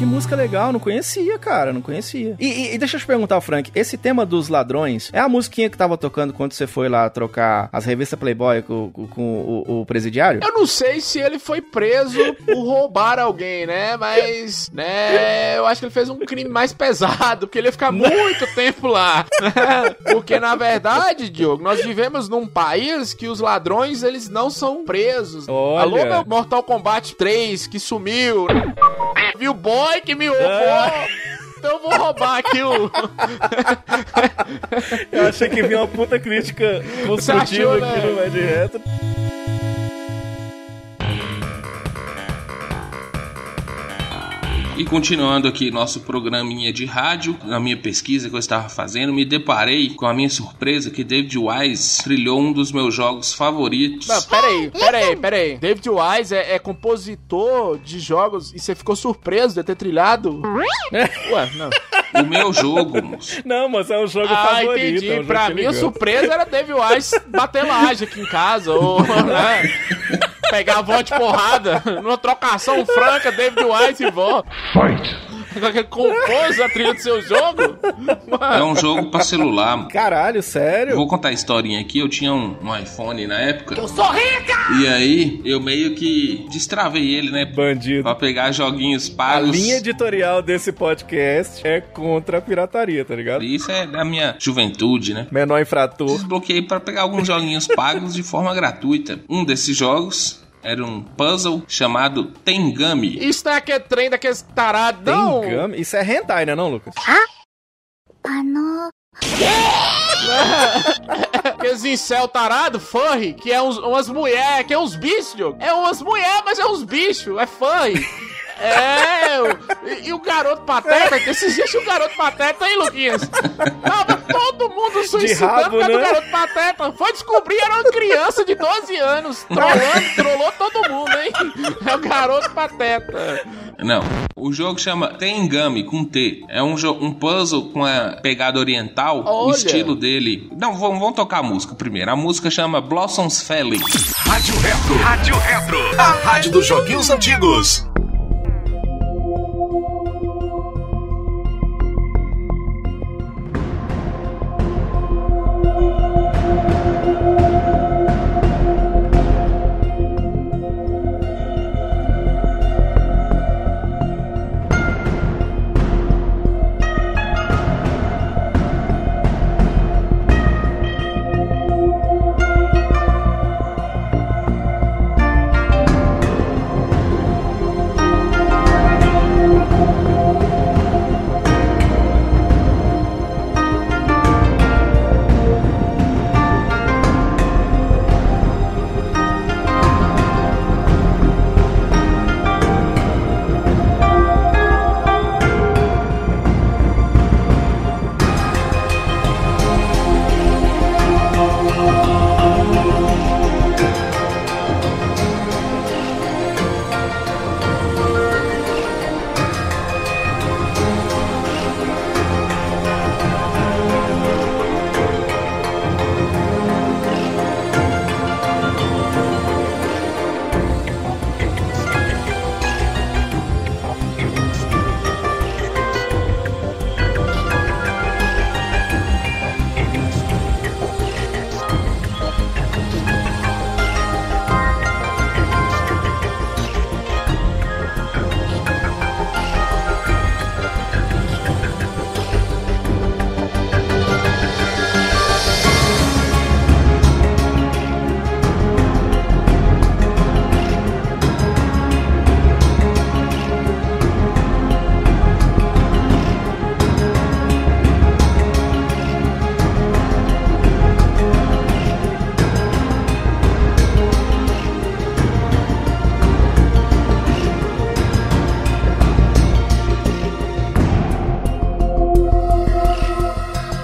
Caralho, velho, que música legal. Não conhecia, cara, não conhecia. E, e- e deixa eu te perguntar, Frank, esse tema dos ladrões é a musiquinha que tava tocando quando você foi lá trocar as revistas Playboy com, com- com o, o presidiário?
Eu não sei se ele foi preso por roubar alguém, né? Mas, né, eu acho que ele fez um crime mais pesado, porque ele ia ficar muito tempo lá. né? Porque, na verdade, Diogo, nós vivemos num país que os ladrões, eles não são presos.
Olha.
Alô, meu Mortal Kombat 3, que sumiu. Viu boy que me roubou.
Ah.
Então eu vou roubar aqui o...
Eu achei que vinha uma puta crítica construtiva
achou, né?
aqui no Mad Retro.
E continuando aqui nosso programinha de rádio, na minha pesquisa que eu estava fazendo, me deparei com a minha surpresa que David Wise trilhou um dos meus jogos favoritos.
Não, peraí, peraí, peraí. David Wise é, é compositor de jogos e você ficou surpreso de ter trilhado? Ué, não.
O meu jogo, moço.
Não, mas é um jogo
Ah,
favorito.
entendi.
é um
pra
que
mim, a surpresa era David Wise bater laje aqui em casa, ou né, pegar a vó de porrada numa trocação franca, David Wise e vó. Fight! Compôs a trilha do seu jogo?
É um jogo pra celular. mano.
Caralho, sério?
vou contar a historinha aqui. Eu tinha um, um iPhone na época. Eu sou rica! E aí, eu meio que destravei ele, né?
Bandido.
Pra pegar joguinhos
A
pagos.
linha editorial desse podcast é contra a pirataria, tá ligado?
Isso é da minha juventude, né?
Menor infrator.
Desbloqueei para pegar alguns joguinhos pagos de forma gratuita. Um desses jogos era um puzzle chamado Tengami.
Isso não é aquele trem daqueles tarados, não?
Tem gama? Isso é hentai, né não, Lucas?
あの
Aqueles incel tarado, furry, que é uns, umas mulher, que é uns bichos. É umas mulher, mas é uns bichos, é furry. É, o- e, e o garoto pateta, que esses dias o garoto pateta aí, Luquinhas. Tava todo mundo suicidando
rabo,
por causa do
né?
garoto pateta. Foi descobrir, era uma criança de 12 anos, trollando, trollou todo mundo, hein? É o garoto pateta.
Não, o jogo chama Tengami com T. É um, jo- um puzzle com a pegada oriental. O
Olha.
estilo dele. Não, vamos, vamos tocar a música primeiro. A música chama Blossoms Falling.
Rádio Retro. Rádio Retro. A rádio dos joguinhos antigos.「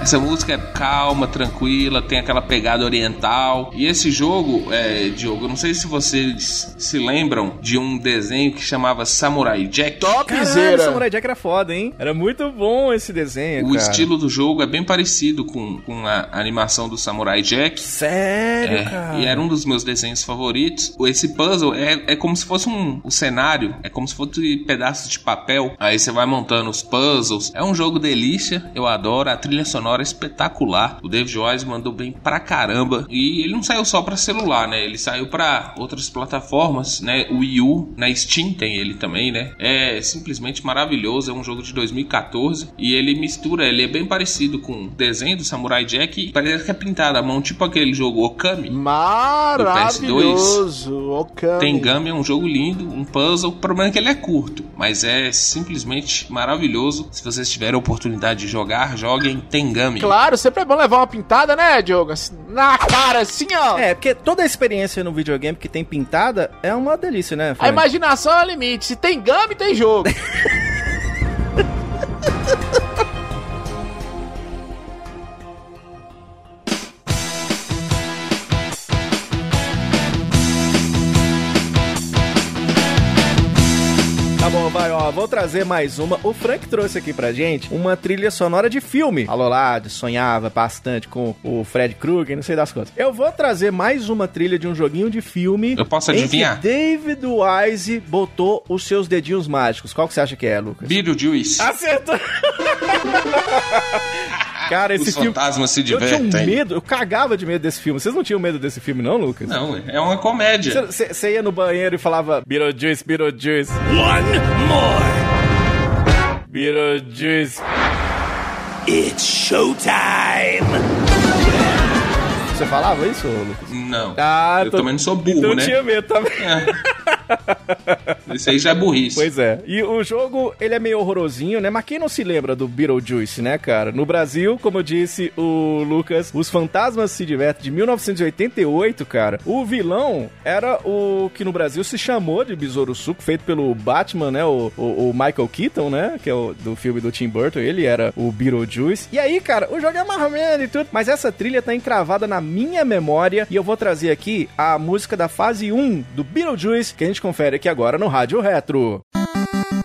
Essa música é calma, tranquila, tem aquela pegada oriental. E esse jogo, é, Diogo, eu não sei se vocês se lembram de um desenho que chamava Samurai Jack.
Caralho,
Topzera.
Samurai Jack era foda, hein? Era muito bom esse desenho,
O
cara.
estilo do jogo é bem parecido com, com a animação do Samurai Jack.
Sério,
É,
cara?
e era um dos meus desenhos favoritos. Esse puzzle é, é como se fosse um. O cenário é como se fosse pedaços de papel. Aí você vai montando os puzzles. É um jogo delícia, eu adoro. A trilha sonora é espetacular. O David Wise mandou bem pra caramba. E ele não saiu só pra celular, né? Ele saiu pra outras plataformas, né? O Wii U, na Steam tem ele também, né? É simplesmente maravilhoso. É um jogo de 2014 e ele mistura, ele é bem parecido com o desenho do Samurai Jack. Parece que é pintado à mão, tipo aquele jogo Okami.
Maravilhoso. Okami.
Tengami é um jogo lindo, um puzzle. O problema é que ele é curto, mas é simplesmente maravilhoso. Se vocês tiverem a oportunidade de jogar, joguem Tengami.
Claro, sempre é bom levar uma pintada, né, Diogo? Assim, Na cara, assim, ó.
É, porque toda a experiência no videogame que tem pintada é uma delícia, né?
A
Frank?
imaginação é o limite. Se tem gami, tem jogo.
ó, vou trazer mais uma. O Frank trouxe aqui pra gente uma trilha sonora de filme. Falou lá, sonhava bastante com o Fred Krueger, não sei das quantas. Eu vou trazer mais uma trilha de um joguinho de filme.
Eu posso adivinhar?
David Wise botou os seus dedinhos mágicos. Qual que você acha que é, Lucas?
Beetlejuice.
Acertou! Cara, esse
Os
filme.
fantasmas se
Eu tinha um
divertem.
medo, eu cagava de medo desse filme. Vocês não tinham medo desse filme, não, Lucas?
Não, é uma comédia.
Você você ia no banheiro e falava Beetlejuice, Beetlejuice. One more! Beetlejuice.
It's showtime!
Você falava isso, Lucas?
Não.
Ah,
eu
tô-
também não sou burro,
então eu
né?
tinha medo também.
Isso aí já é burrice.
Pois é. E o jogo, ele é meio horrorosinho, né? Mas quem não se lembra do Beetlejuice, né, cara? No Brasil, como eu disse o Lucas, Os Fantasmas Se Divertem, de 1988, cara. O vilão era o que no Brasil se chamou de Besouro Suco, feito pelo Batman, né? O, o, o Michael Keaton, né? Que é o do filme do Tim Burton. Ele era o Beetlejuice. E aí, cara, o jogo é menos e tudo. Mas essa trilha tá encravada na minha memória. E eu vou trazer aqui a música da fase 1 do Beetlejuice, que a gente confere aqui agora no Rádio Retro. Caralho,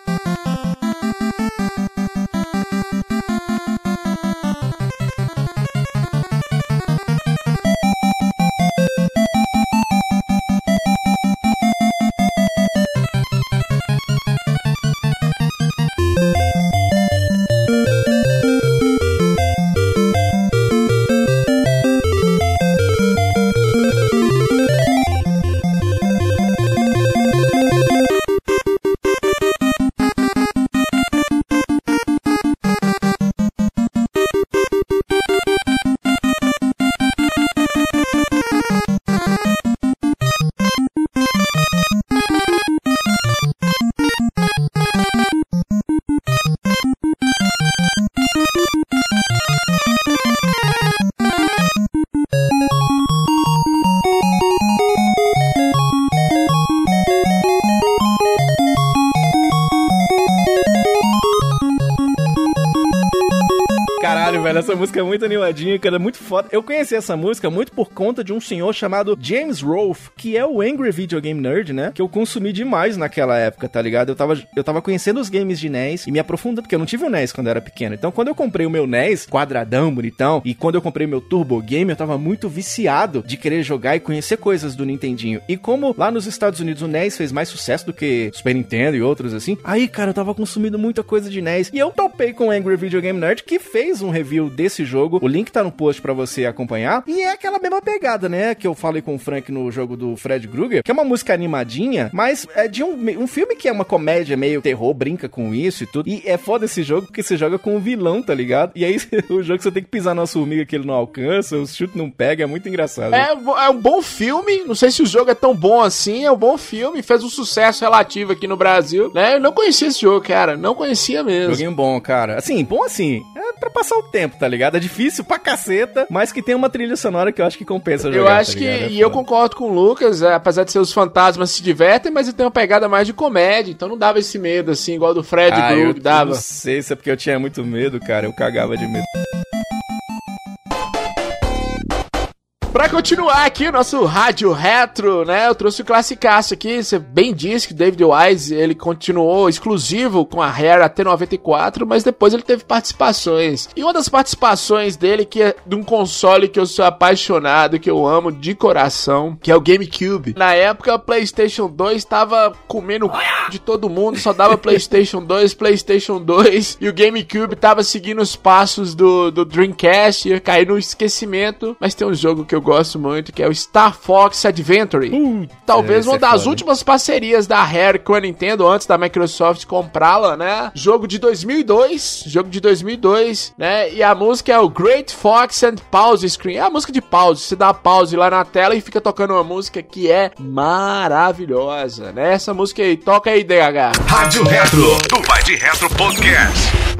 é muito animadinha, cara, muito foda. Eu conheci essa música muito por conta de um senhor chamado James Rolfe, que é o Angry Video Game Nerd, né? Que eu consumi demais naquela época, tá ligado? Eu tava, eu tava conhecendo os games de NES e me aprofundando, porque eu não tive o NES quando eu era pequeno. Então, quando eu comprei o meu NES, quadradão, bonitão, e quando eu comprei meu Turbo Game, eu tava muito viciado de querer jogar e conhecer coisas do Nintendinho. E como lá nos Estados Unidos o NES fez mais sucesso do que Super Nintendo e outros assim, aí, cara, eu tava consumindo muita coisa de NES. E eu topei com o Angry Video Game Nerd, que fez um review desse jogo. O link tá no post pra você acompanhar. E é aquela mesma pegada, né? Que eu falei com o Frank no jogo do Fred Krueger, que é uma música animadinha, mas é de um, um filme que é uma comédia meio terror, brinca com isso e tudo. E é foda esse jogo porque você joga com o vilão, tá ligado? E aí o jogo você tem que pisar na formiga que ele não alcança, o chute não pega, é muito engraçado.
É, é um bom filme. Não sei se o jogo é tão bom assim. É um bom filme. Fez um sucesso relativo aqui no Brasil. Né? Eu não conhecia esse jogo, cara. Não conhecia mesmo.
Joguinho bom, cara. Assim, bom assim. É pra passar o tempo, tá ligado? É difícil pra caceta, mas que tem uma trilha sonora que eu acho que compensa jogar.
Eu acho
tá
que?
É
e eu concordo com o Lucas, é, apesar de ser os fantasmas se divertem, mas ele tem uma pegada mais de comédia, então não dava esse medo assim, igual do Fred
Ah,
dava.
não sei se é porque eu tinha muito medo, cara. Eu cagava de medo.
Pra continuar aqui o nosso rádio retro, né? Eu trouxe o classicaço aqui. Você bem disse que David Wise ele continuou exclusivo com a Rare até 94, mas depois ele teve participações. E uma das participações dele, que é de um console que eu sou apaixonado, que eu amo de coração, que é o GameCube. Na época, o PlayStation 2 tava comendo o de todo mundo, só dava PlayStation 2, PlayStation 2, e o GameCube tava seguindo os passos do, do Dreamcast, ia cair no esquecimento. Mas tem um jogo que eu gosto muito, que é o Star Fox Adventure. Talvez
esse
uma
é
das
foda.
últimas parcerias da Rare com a Nintendo antes da Microsoft comprá-la, né? Jogo de 2002, jogo de 2002, né? E a música é o Great Fox and Pause Screen. É a música de pause. Você dá pause lá na tela e fica tocando uma música que é maravilhosa, né? Essa música aí, toca aí, DH.
Rádio Retro, do Vai de Retro Podcast.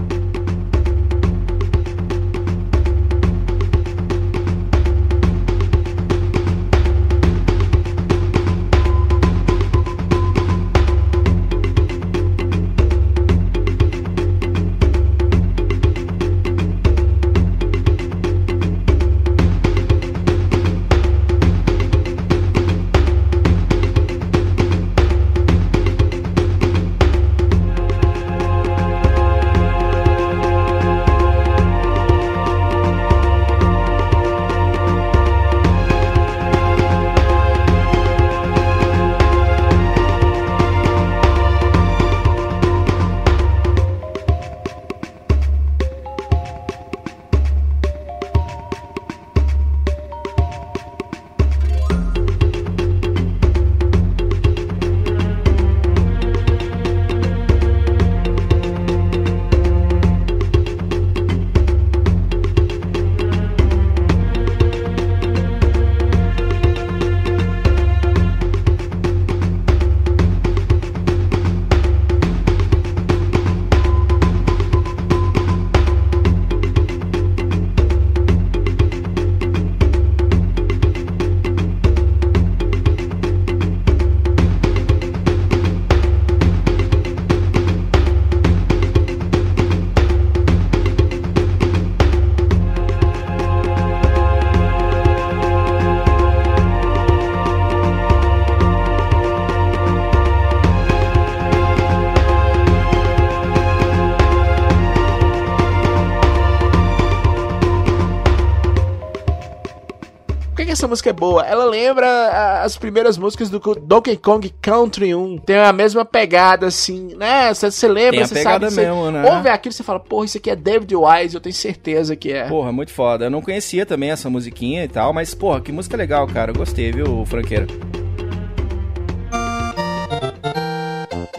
Essa música é boa? Ela lembra as primeiras músicas do Donkey Kong Country 1. Tem a mesma pegada, assim, né? Você lembra, você sabe. cê
mesmo, né?
Ouve aquilo e você fala, porra, isso aqui é David Wise, eu tenho certeza que é.
Porra, muito foda. Eu não conhecia também essa musiquinha e tal, mas, porra, que música legal, cara. Eu gostei, viu, Franqueira?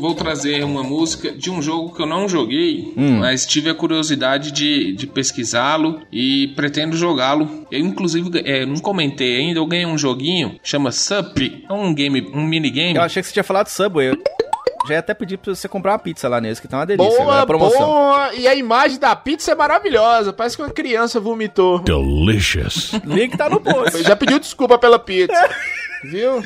Vou trazer uma música de um jogo que eu não joguei,
Hum.
mas tive a curiosidade de, de pesquisá-lo e pretendo jogá-lo. Eu, inclusive, é, não comentei ainda, eu ganhei um joguinho, chama Sup, é um game, um minigame.
Eu achei que você tinha falado Subway. Eu já ia até pedir pra você comprar uma pizza lá nesse, que tá uma delícia. agora,
Boa,
é promoção.
boa! E a imagem da pizza é maravilhosa. Parece que uma criança vomitou.
Delicious.
Link tá no post.
Já pediu desculpa pela pizza. Viu?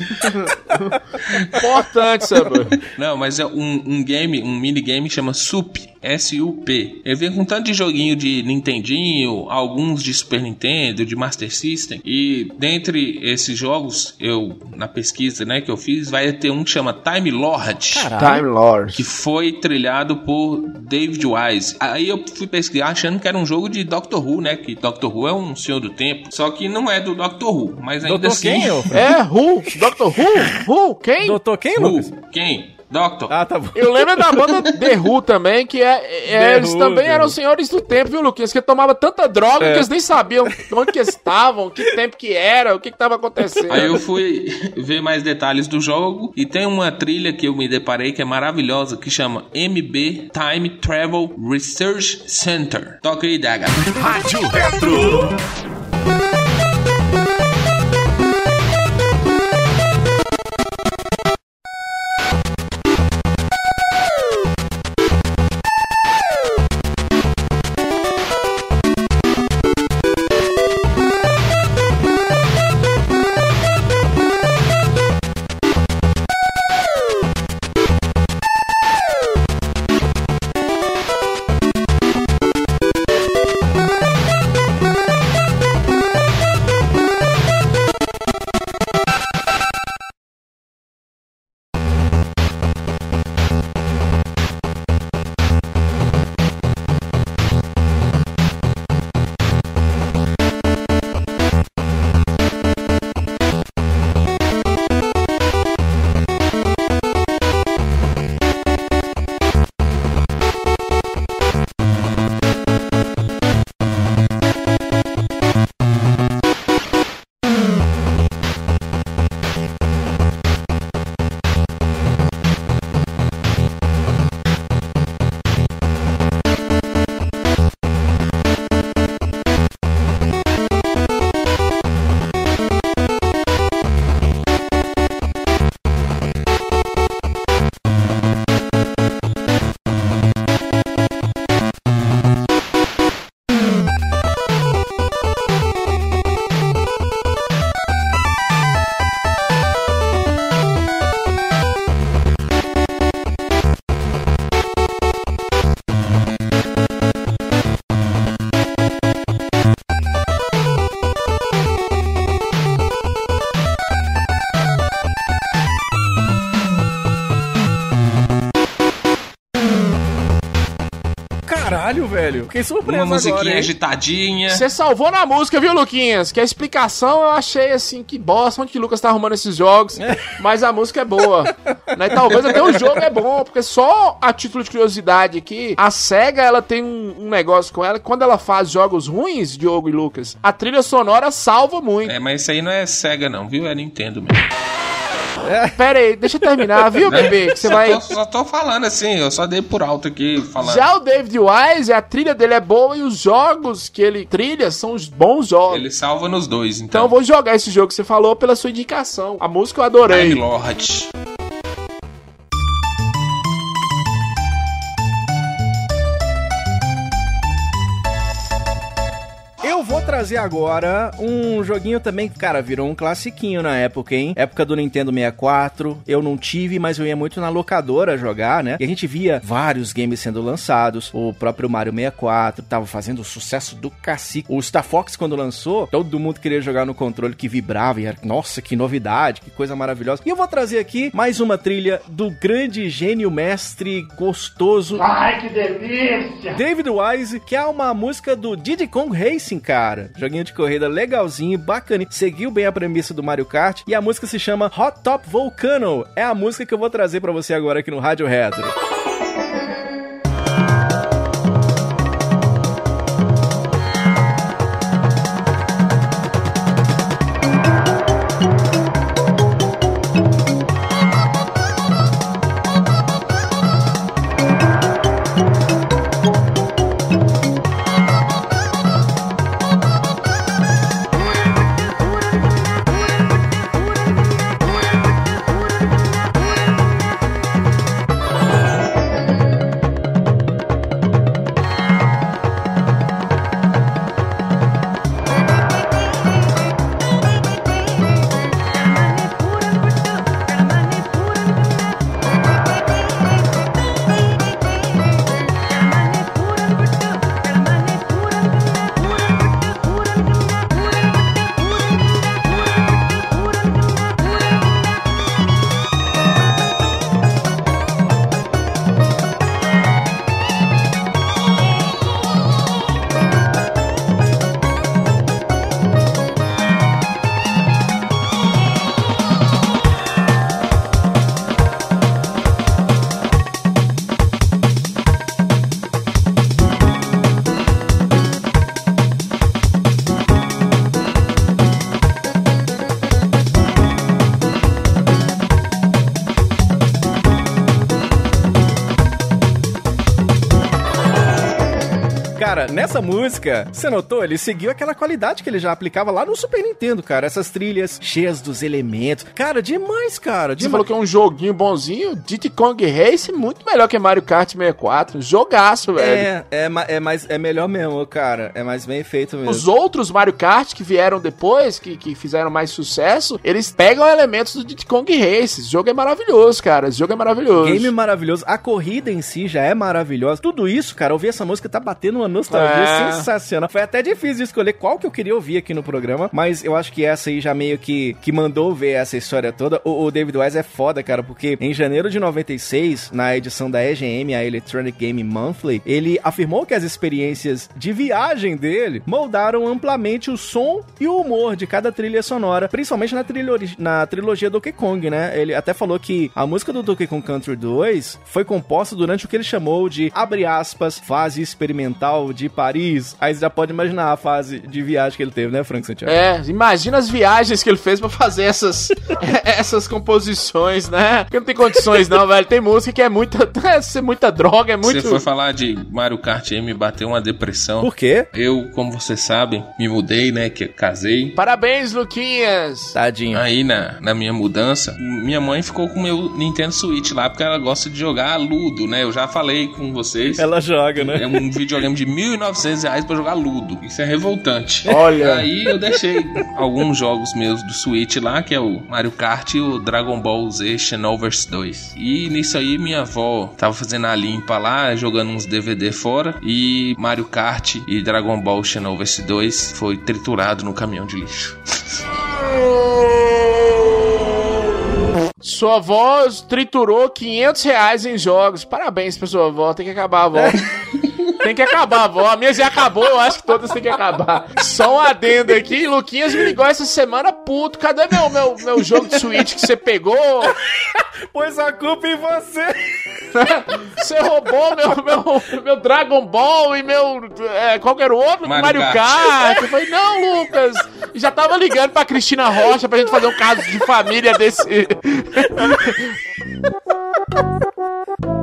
Importante, sabe?
Não, mas é um, um game, um minigame que chama SUP, S-U-P. Ele vem com tanto de joguinho de Nintendinho, alguns de Super Nintendo, de Master System. E dentre esses jogos, eu, na pesquisa né, que eu fiz, vai ter um que chama Time Lord.
Time Lord.
Que foi trilhado por David Wise. Aí eu fui pesquisar achando que era um jogo de Doctor Who, né? Que Doctor Who é um senhor do tempo. Só que não é do Doctor Who. Mas ainda
Doutor
assim.
quem?
É, Who? Doctor Who? Who? Quem?
Doutor quem,
Who?
Lucas?
Quem? Doctor.
Ah, tá bom.
Eu lembro da banda The Who também, que é, é- eles
Who,
também eram senhores do tempo, viu, Luquinhas? Que tomava tanta droga
É.
que eles nem sabiam onde que eles estavam, que tempo que era, o que que tava acontecendo.
Aí eu fui ver mais detalhes do jogo e tem uma trilha que eu me deparei que é maravilhosa que chama MB Time Travel Research Center. Toca aí, Daga.
Rádio Retro.
Caralho, velho. Fiquei surpreso
Uma musiquinha
agora,
agitadinha.
Você salvou na música, viu, Luquinhas? Que a explicação eu achei assim, que bosta, onde que o Lucas tá arrumando esses jogos. Mas a música é boa. né? Talvez até o jogo é bom, porque só a título de curiosidade aqui, a SEGA ela tem um, um negócio com ela, quando ela faz jogos ruins, Diogo e Lucas, a trilha sonora salva muito.
É, mas isso aí não é Sega não, viu? É Nintendo mesmo.
Pera aí, deixa eu terminar, viu, bebê? Que você
só,
vai.
tô, só tô falando assim, eu só dei por alto aqui falando.
Já o David Wise, a trilha dele é boa e os jogos que ele trilha são os bons jogos.
Ele salva nos dois,
Então
então.
eu vou jogar esse jogo que você falou pela sua indicação. A música eu adorei.
Time Lord.
Trazer agora um joguinho também que, cara, virou um classiquinho na época, hein? Época do Nintendo 64. Eu não tive, mas eu ia muito na locadora jogar, né? E a gente via vários games sendo lançados. O próprio Mario 64 tava fazendo sucesso do cacique. O Star Fox, quando lançou, todo mundo queria jogar no controle que vibrava. E era, nossa, que novidade, que coisa maravilhosa. E eu vou trazer aqui mais uma trilha do grande gênio mestre gostoso. Ai, que delícia! David Wise, que é uma música do Diddy Kong Racing, cara. Joguinho de corrida legalzinho, bacana. Seguiu bem a premissa do Mario Kart. E a música se chama Hot Top Volcano. É a música que eu vou trazer pra você agora aqui no Rádio Retro. Nessa música, você notou? Ele seguiu aquela qualidade que ele já aplicava lá no Super Nintendo, cara. Essas trilhas cheias dos elementos. Cara, demais, cara.
Você
Demais.
falou que é um joguinho bonzinho, Diddy Kong Race, muito melhor que Mario Kart 64. Jogaço, velho.
É, é, é, mais, é melhor mesmo, cara. É mais bem feito mesmo.
Os outros Mario Kart que vieram depois, que, que fizeram mais sucesso, eles pegam elementos do Diddy Kong Race. Esse jogo é maravilhoso, cara. Esse jogo é maravilhoso.
Game maravilhoso, a corrida em si já é maravilhosa. Tudo isso, cara, ouvir essa música tá batendo uma nostalgia
É.
sensacional. Foi até difícil escolher qual que eu queria ouvir aqui no programa, mas eu acho que essa aí já meio que, que mandou ver essa história toda. O, o David Wise é foda, cara, porque em janeiro de 96, na edição da EGM, a Electronic Game Monthly, ele afirmou que as experiências de viagem dele moldaram amplamente o som e o humor de cada trilha sonora, principalmente na, trilha ori- na trilogia Donkey Kong, né? Ele até falou que a música do Donkey Kong Country 2 foi composta durante o que ele chamou de, abre aspas, fase experimental de Paris. Aí você já pode imaginar a fase de viagem que ele teve, né, Frank Santiago?
É, imagina as viagens que ele fez pra fazer essas, essas composições, né? Porque não tem condições não, velho. Tem música que é muita, é muita droga, é muito...
Você foi falar de Mario Kart aí, me bateu uma depressão.
Por quê?
Eu, como você sabe, me mudei, né? Que casei.
Parabéns, Luquinhas!
Tadinho.
Aí na, na minha mudança, minha mãe ficou com o meu Nintendo Switch lá, porque ela gosta de jogar Ludo, né? Eu já falei com vocês.
Ela joga, né?
É um videogame de 1.900 reais pra jogar Ludo. Isso é revoltante.
Olha.
Aí eu deixei alguns jogos meus do Switch lá, que é o Mario Kart e o Dragon Ball Z Xenoverse 2. E nisso aí minha avó tava fazendo a limpa lá, jogando uns DVD fora. E Mario Kart e Dragon Ball Xenoverse 2 foi triturado no caminhão de lixo.
Sua avó triturou 500 reais em jogos. Parabéns pra sua avó, tem que acabar a avó. Tem que acabar, vó. A minha já acabou, eu acho que todas têm que acabar. Só um adendo aqui. Luquinhas me ligou essa semana, puto. Cadê meu, meu, meu jogo de Switch que você pegou?
Pois a culpa em você.
Você roubou meu, meu, meu Dragon Ball e meu. É, qual que era o outro?
Mario
Mario,
Kart.
Kart. Eu falei, não, Lucas. E já tava ligando pra Cristina Rocha pra gente fazer um caso de família desse.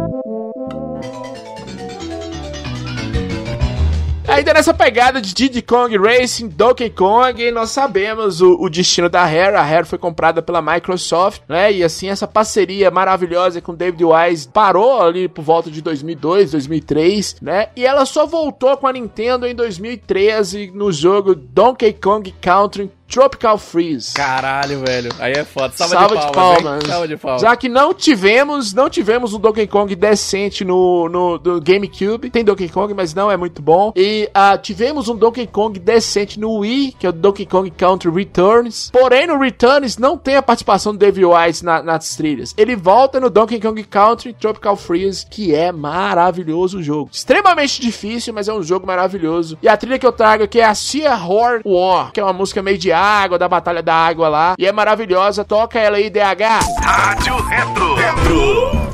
Ainda nessa pegada de Diddy Kong Racing, Donkey Kong, nós sabemos o, o destino da Rare. A Rare foi comprada pela Microsoft, né? E assim, essa parceria maravilhosa com David Wise parou ali por volta de 2002, 2003, né? E ela só voltou com a Nintendo em 2013 no jogo Donkey Kong Country Tropical Freeze.
Caralho, velho. Aí é foda. Salva,
Salva
de
de
palmas.
palmas.
hein? Salva de palmas.
Já que não tivemos, não tivemos um Donkey Kong decente no, no do GameCube. Tem Donkey Kong, mas não é muito bom. E ah, tivemos um Donkey Kong decente no Wii, que é o Donkey Kong Country Returns. Porém, no Returns não tem a participação do David Wise na- nas trilhas. Ele volta no Donkey Kong Country Tropical Freeze, que é maravilhoso o jogo. Extremamente difícil, mas é um jogo maravilhoso. E a trilha que eu trago aqui é a Sea Horn War, que é uma música meio de água, da Batalha da Água lá. E é maravilhosa. Toca ela aí, DH.
Rádio Retro.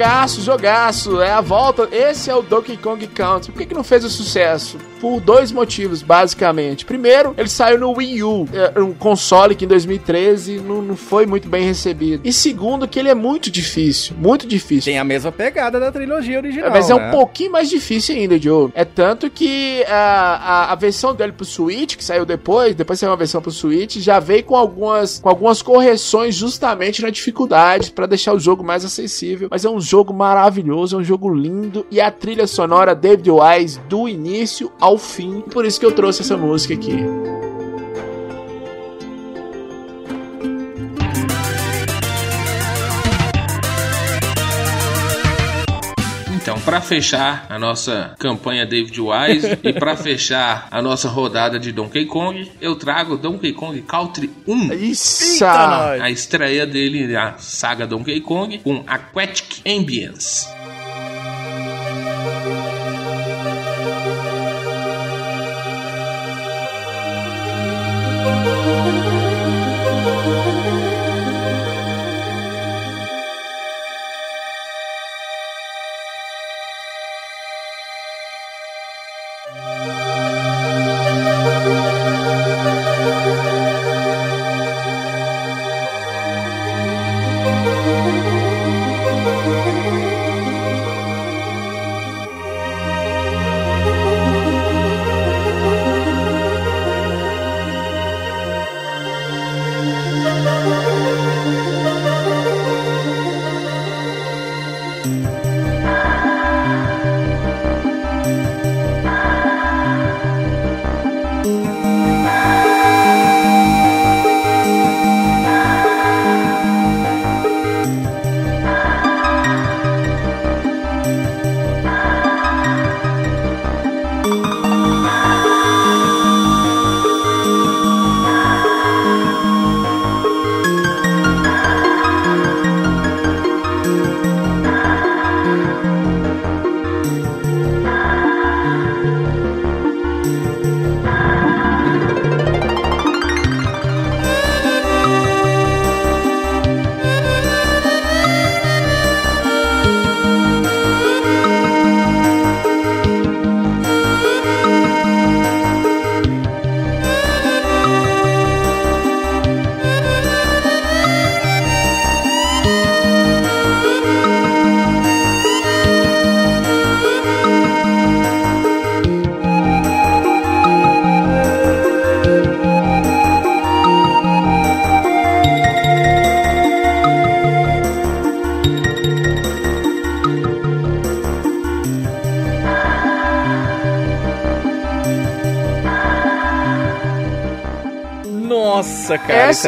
Jogaço, jogaço. É a volta. Esse é o Donkey Kong Country. Por que, que não fez o sucesso? Por dois motivos, basicamente. Primeiro, ele saiu no Wii U, é um console que em 2013 não, não foi muito bem recebido. E segundo, que ele é muito difícil. Muito difícil.
Tem a mesma pegada da trilogia original.
Mas é
né?
um pouquinho mais difícil ainda, Joe. É tanto que a, a, a versão dele pro Switch, que saiu depois, depois saiu uma versão pro Switch, já veio com algumas, com algumas correções justamente na dificuldade para deixar o jogo mais acessível. Mas é um jogo maravilhoso, é um jogo lindo e a trilha sonora David Wise do início ao fim. Por isso que eu trouxe essa música aqui.
Pra fechar a nossa campanha David Wise e pra fechar a nossa rodada de Donkey Kong, eu trago Donkey Kong Country 1.
Isso!
A estreia dele na saga Donkey Kong com Aquatic Ambience.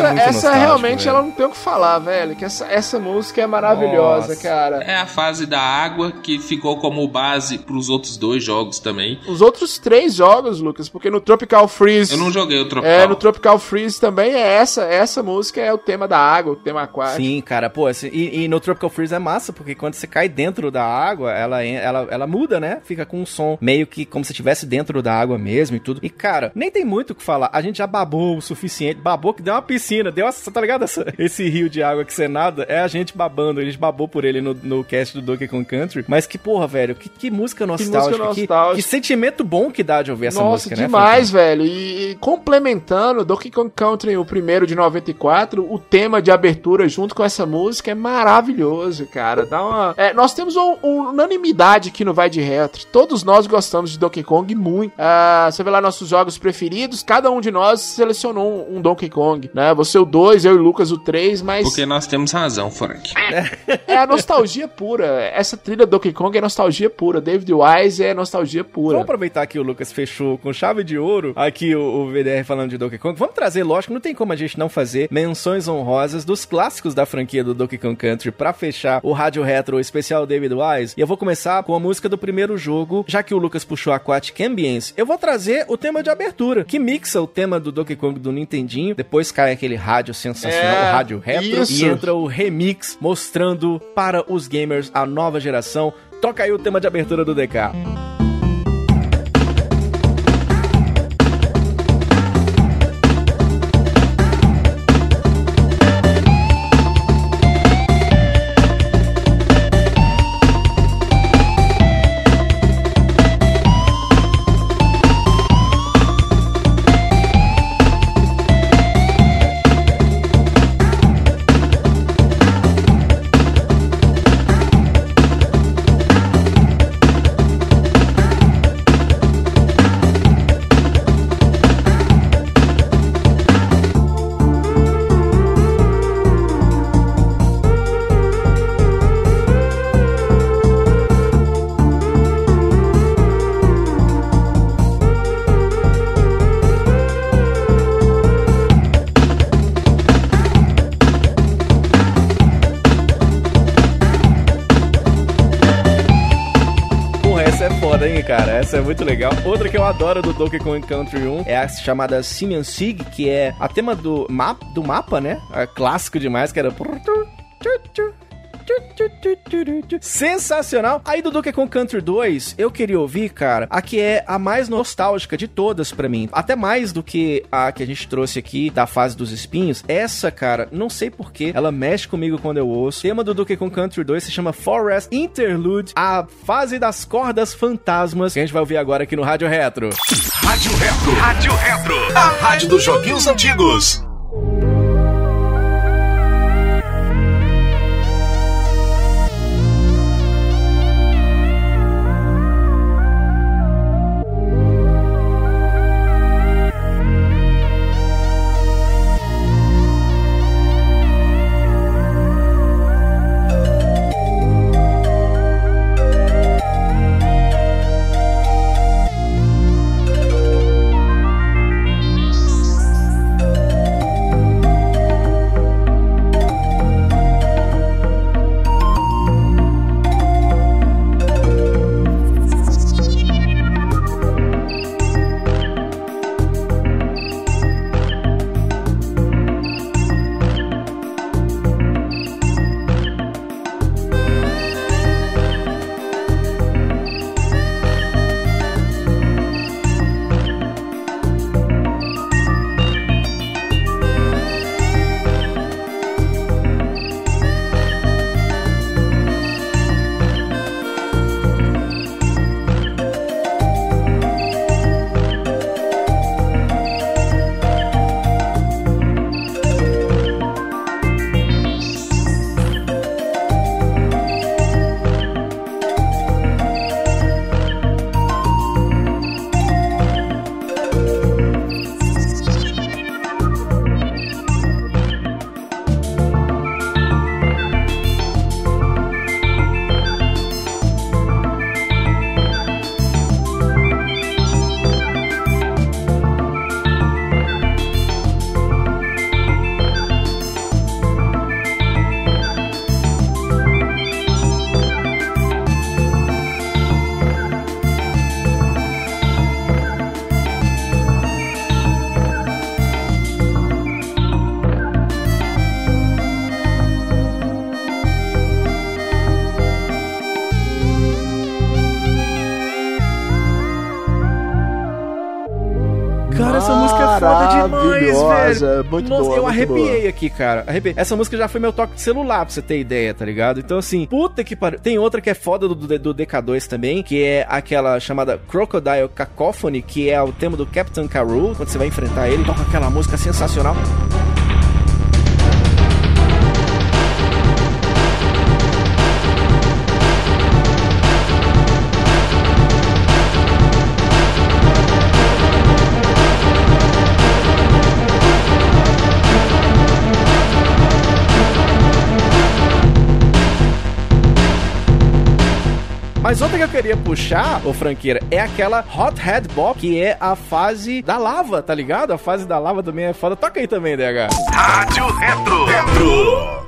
Essa
é muito
essa realmente
velho.
ela não tem o que falar, velho. Que essa, essa música é maravilhosa,
Nossa.
cara.
É a fase da água que ficou como base pros outros dois jogos também.
Os outros três jogos, Lucas, porque no Tropical Freeze.
Eu não joguei o Tropical.
É, no Tropical Freeze também é essa. Essa música é o tema da água, o tema aquático.
Sim, cara, pô, esse- e, e no Tropical Freeze é massa, porque quando você cai dentro da água, ela, ela, ela muda, né? Fica com um som meio que como se estivesse dentro da água mesmo e tudo. E, cara, nem tem muito o que falar. A gente já babou o suficiente. Babou que deu uma piscina, deu essa, tá ligado? Essa- esse rio de água que você nada, é a gente babando. A gente babou por ele no, no cast do Donkey Kong Country. Mas que, porra, velho, que, que música nostálgica. Que,
nostálgica.
que sentimento bom que dá de ouvir essa
Nossa,
música, né?
demais, velho. E, e complementando Donkey Kong Country, o primeiro de 94, o tema de abertura junto com essa música é maravilhoso, cara. Dá uma. É, nós temos um- unanimidade aqui no Vai de Retro. Todos nós gostamos de Donkey Kong muito. Ah, você vê lá nossos jogos preferidos, cada um de nós selecionou um, um Donkey Kong, né? Você o 2, eu e o Lucas o 3, mas.
Porque nós temos razão, Frank.
É a nostalgia pura. Essa trilha Donkey Kong é nostalgia pura. David Wise é nostalgia pura.
Vamos aproveitar que o Lucas fechou com chave de ouro aqui o, o VDR falando de Donkey Kong. Vamos trazer, lógico, não tem como a gente não fazer menções honrosas dos clássicos da franquia do Donkey Kong Country pra fechar o Rádio Retro especial David Wise. E eu vou começar com a música do primeiro jogo, já que o Lucas puxou Aquatic Ambience. Eu vou trazer o tema de abertura, que mixa o tema do Donkey Kong do Nintendinho. Depois cai aquele rádio sensacional,
É,
o rádio retro,
isso.
e entra o remix mostrando para os gamers a nova geração. Toca aí o tema de abertura do DK. Essa é muito legal. Outra que eu adoro do Donkey Kong Country 1 é a chamada Simeon Sig, que é a tema do, map, do mapa, né? É clássico demais, que era... Sensacional! Aí do Donkey Kong Country 2, eu queria ouvir, cara, a que é a mais nostálgica de todas pra mim. Até mais do que a que a gente trouxe aqui da fase dos espinhos. Essa, cara, não sei porquê, ela mexe comigo quando eu ouço. O tema do Donkey Kong Country 2 se chama Forest Interlude, a fase das cordas fantasmas, que a gente vai ouvir agora aqui no Rádio Retro.
Rádio Retro. Rádio Retro. A rádio dos joguinhos antigos.
Maravilhosa,
velho.
muito
Nossa,
boa,
eu
muito
arrepiei
boa.
aqui, cara. Arrepiei. Essa música já foi meu toque de celular, pra você ter ideia, tá ligado? Então, assim, puta que pariu. Tem outra que é foda do, do, do DK2 também, que é aquela chamada Crocodile Cacophony, que é o tema do Captain Karoo. Quando você vai enfrentar ele, toca aquela música sensacional. Mas outra que eu queria puxar, ô franqueira, é aquela Hot Head Bop, que é a fase da lava, tá ligado? A fase da lava também é foda. Toca aí também, DH.
Rádio Retro. Retro.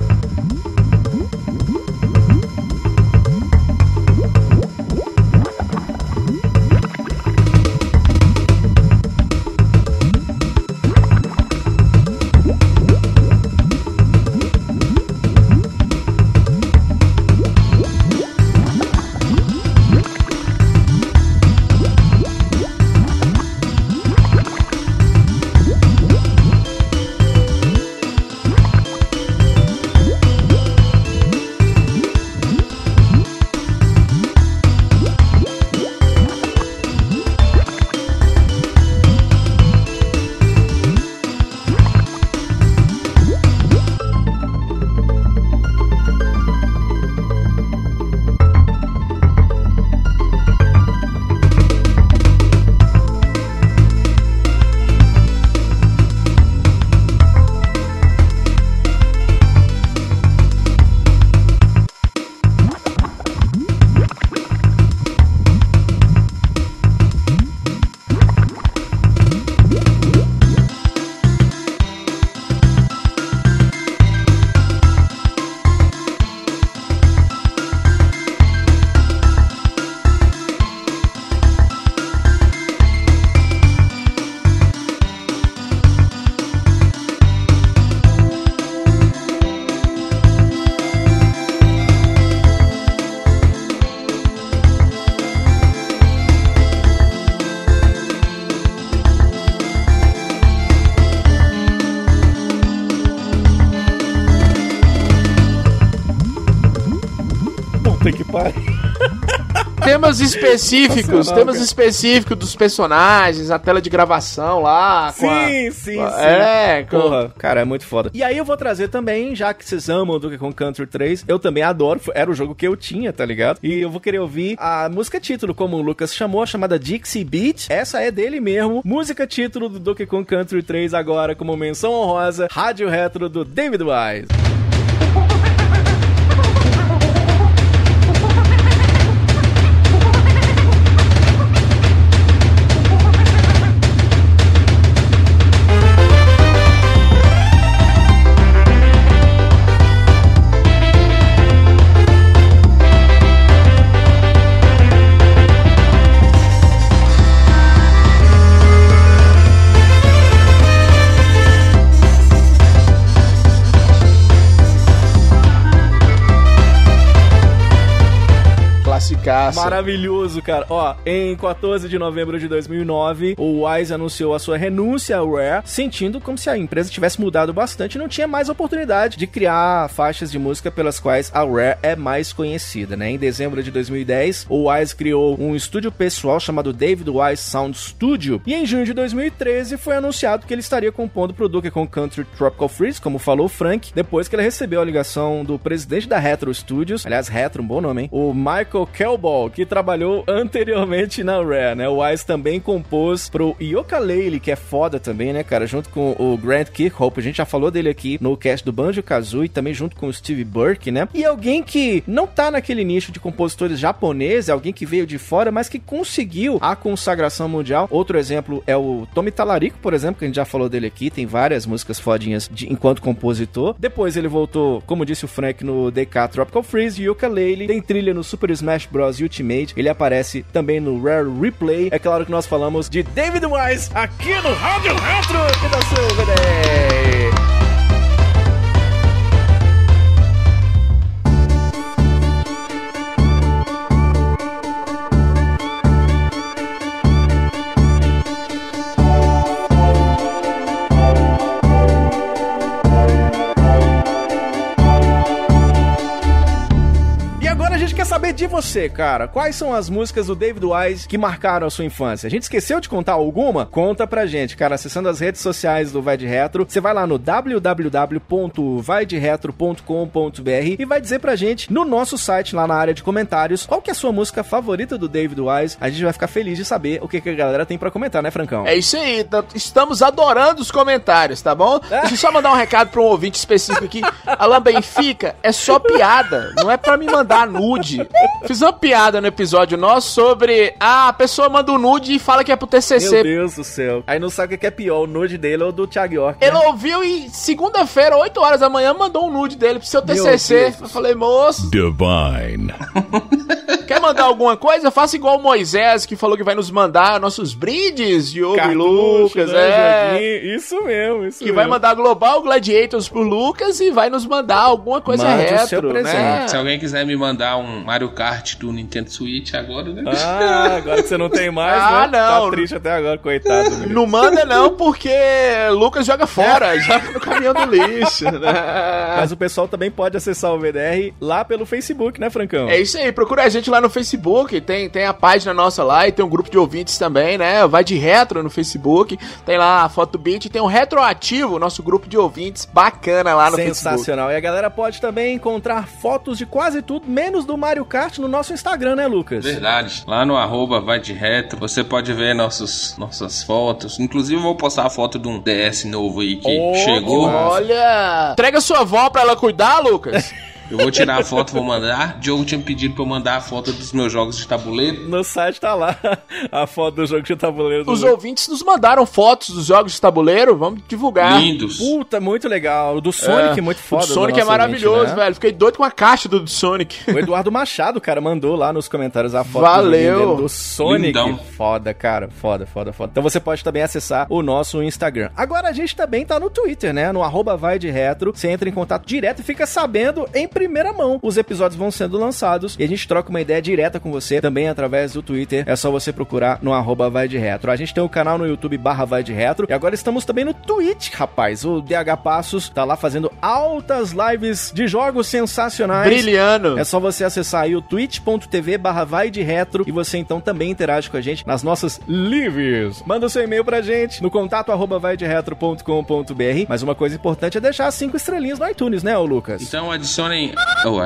Temas específicos, temas específicos dos personagens, a tela de gravação lá. com a-
Sim, sim,
com a-
sim.
É, com-
Porra, cara, é muito foda. E aí eu vou trazer também, já que vocês amam o Donkey Kong Country 3, eu também adoro, era o jogo que eu tinha, tá ligado? E eu vou querer ouvir a música título, como o Lucas chamou, chamada Dixie Beat. Essa é dele mesmo. Música título do Donkey Kong Country 3 agora, como menção honrosa, Rádio Retro do David Wise. Maravilhoso, cara. Ó, em 14 de novembro de 2009, o Wise anunciou a sua renúncia à Rare, sentindo como se a empresa tivesse mudado bastante e não tinha mais oportunidade de criar faixas de música pelas quais a Rare é mais conhecida, né? Em dezembro de 2010, o Wise criou um estúdio pessoal chamado David Wise Sound Studio, e em junho de 2013 foi anunciado que ele estaria compondo pro Donkey Kong Country Tropical Freeze, como falou o Frank, depois que ele recebeu a ligação do presidente da Retro Studios, aliás, Retro, um bom nome, hein? O Michael Que trabalhou anteriormente na Rare, né? O Wise também compôs pro Yooka-Laylee, que é foda também, né, cara? Junto com o Grant Kirkhope, a gente já falou dele aqui no cast do Banjo-Kazooie, também junto com o Steve Burke, né? E alguém que não tá naquele nicho de compositores japoneses, alguém que veio de fora, mas que conseguiu a consagração mundial. Outro exemplo é o Tommy Talarico, por exemplo, que a gente já falou dele aqui, tem várias músicas fodinhas de, enquanto compositor. Depois ele voltou, como disse o Frank, no DK Tropical Freeze Yooka-Laylee, tem trilha no Super Smash Bros. Ultimate, ele aparece também no Rare Replay. É claro que nós falamos de David Wise aqui no Rádio Retro, que da sua quer saber de você, cara. Quais são as músicas do David Wise que marcaram a sua infância? A gente esqueceu de contar alguma? Conta pra gente, cara. Acessando as redes sociais do Vai de Retro, você vai lá no www.vaideretro.com.br e vai dizer pra gente no nosso site, lá na área de comentários, qual que é a sua música favorita do David Wise. A gente vai ficar feliz de saber o que, que a galera tem pra comentar, né, Francão?
É isso aí, tá- estamos adorando os comentários, tá bom? Deixa eu só mandar um recado pra um ouvinte específico aqui. Alain Benfica, é só piada, não é pra me mandar nude. Fiz uma piada no episódio nosso sobre ah, a pessoa manda um nude e fala que é pro
Meu
TCC.
Deus do céu. Aí não sabe o que é pior, o nude dele ou do Thiago York. né?
Ele ouviu e segunda-feira, 8 horas da manhã, mandou um nude dele pro seu
Meu
TCC.
Deus.
Eu falei, moço,
Divine.
quer mandar alguma coisa? Faça igual o Moisés, que falou que vai nos mandar nossos brindes, Diogo e
Cartucho,
Lucas.
né,
é.
Isso mesmo, isso
Que
mesmo.
vai mandar Global Gladiators pro Lucas e vai nos mandar alguma coisa
Mande
retro, né?
presente.
Se alguém quiser me mandar um Mario Kart do Nintendo Switch agora, né?
Ah, agora que você não tem mais,
Ah,
né?
não.
Tá triste até agora, coitado.
Não manda não, porque Lucas joga fora, joga no caminhão do lixo. né?
Mas o pessoal também pode acessar o VDR lá pelo Facebook, né, Francão?
É isso aí, procura a gente lá no Facebook, tem, tem a página nossa lá e tem um grupo de ouvintes também, né? Vai de retro no Facebook, tem lá a foto beat, tem um retroativo, nosso grupo de ouvintes, bacana lá no Facebook.
Sensacional. E a galera pode também encontrar fotos de quase tudo, menos do Mario Kart, no nosso Instagram, né, Lucas?
Verdade. Lá no arroba vai de reto, você pode ver nossos, nossas fotos. Inclusive, eu vou postar a foto de um DS novo aí que
Oh,
chegou.
Olha, entrega sua avó pra ela cuidar, Lucas.
Eu vou tirar a foto e vou mandar. Diogo tinha me pedido pra eu mandar a foto dos meus jogos de tabuleiro.
No site tá lá a foto do jogo de tabuleiro. do
Os ouvintes nos mandaram fotos dos jogos de tabuleiro, vamos divulgar.
Lindos.
Puta, muito legal. O do Sonic,
É,
muito foda.
O
do
Sonic é maravilhoso,
ouvinte, né?
velho. Fiquei doido com a caixa do Sonic.
O Eduardo Machado, cara, mandou lá nos comentários a foto
Valeu.
do, do Sonic.
Lindão.
Foda, cara. Foda, foda, foda. Então você pode também acessar o nosso Instagram. Agora a gente também tá no Twitter, né? No arroba vai de retro. Você entra em contato direto e fica sabendo em primeira mão os episódios vão sendo lançados e a gente troca uma ideia direta com você também através do Twitter. É só você procurar no arroba vai de retro. A gente tem o um canal no YouTube barra vai de retro e agora estamos também no Twitch, rapaz. O DH Passos tá lá fazendo altas lives de jogos sensacionais.
Brilhando.
É só você acessar aí o twitch.tv barra vai de retro e você então também interage com a gente nas nossas lives. Manda o seu e-mail pra gente no contato arroba vai de retro.com.br. Mas uma coisa importante é deixar cinco estrelinhas no iTunes, né, ô Lucas?
Então adicionem. Oh,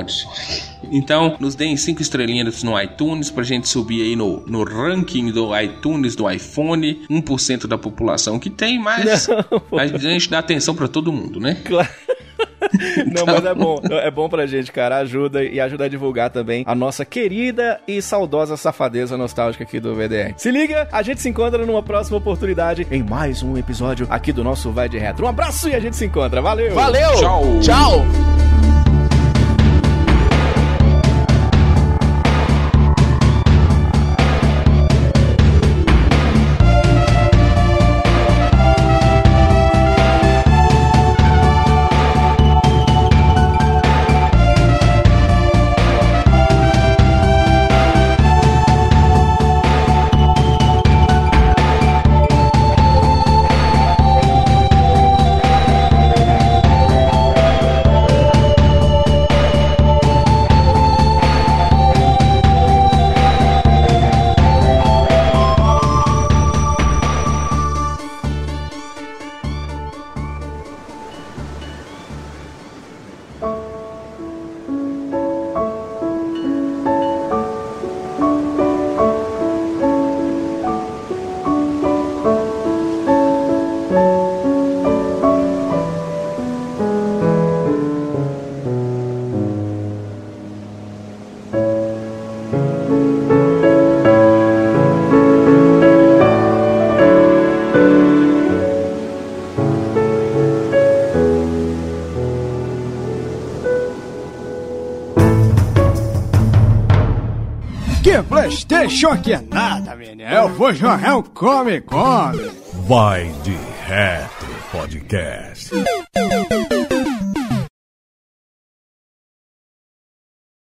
então, nos deem cinco estrelinhas no iTunes pra gente subir aí no, no ranking do iTunes do iPhone. 1% da população que tem, mas Não, a gente dá atenção para todo mundo, né?
Claro. Não, mas é bom. É bom pra gente, cara. Ajuda e ajuda a divulgar também a nossa querida e saudosa safadeza nostálgica aqui do VDR. Se liga, a gente se encontra numa próxima oportunidade em mais um episódio aqui do nosso Vai de Retro. Um abraço e a gente se encontra. Valeu!
Valeu!
Tchau!
Tchau!
Vou jogar um Come Come.
Vai de Retro Podcast.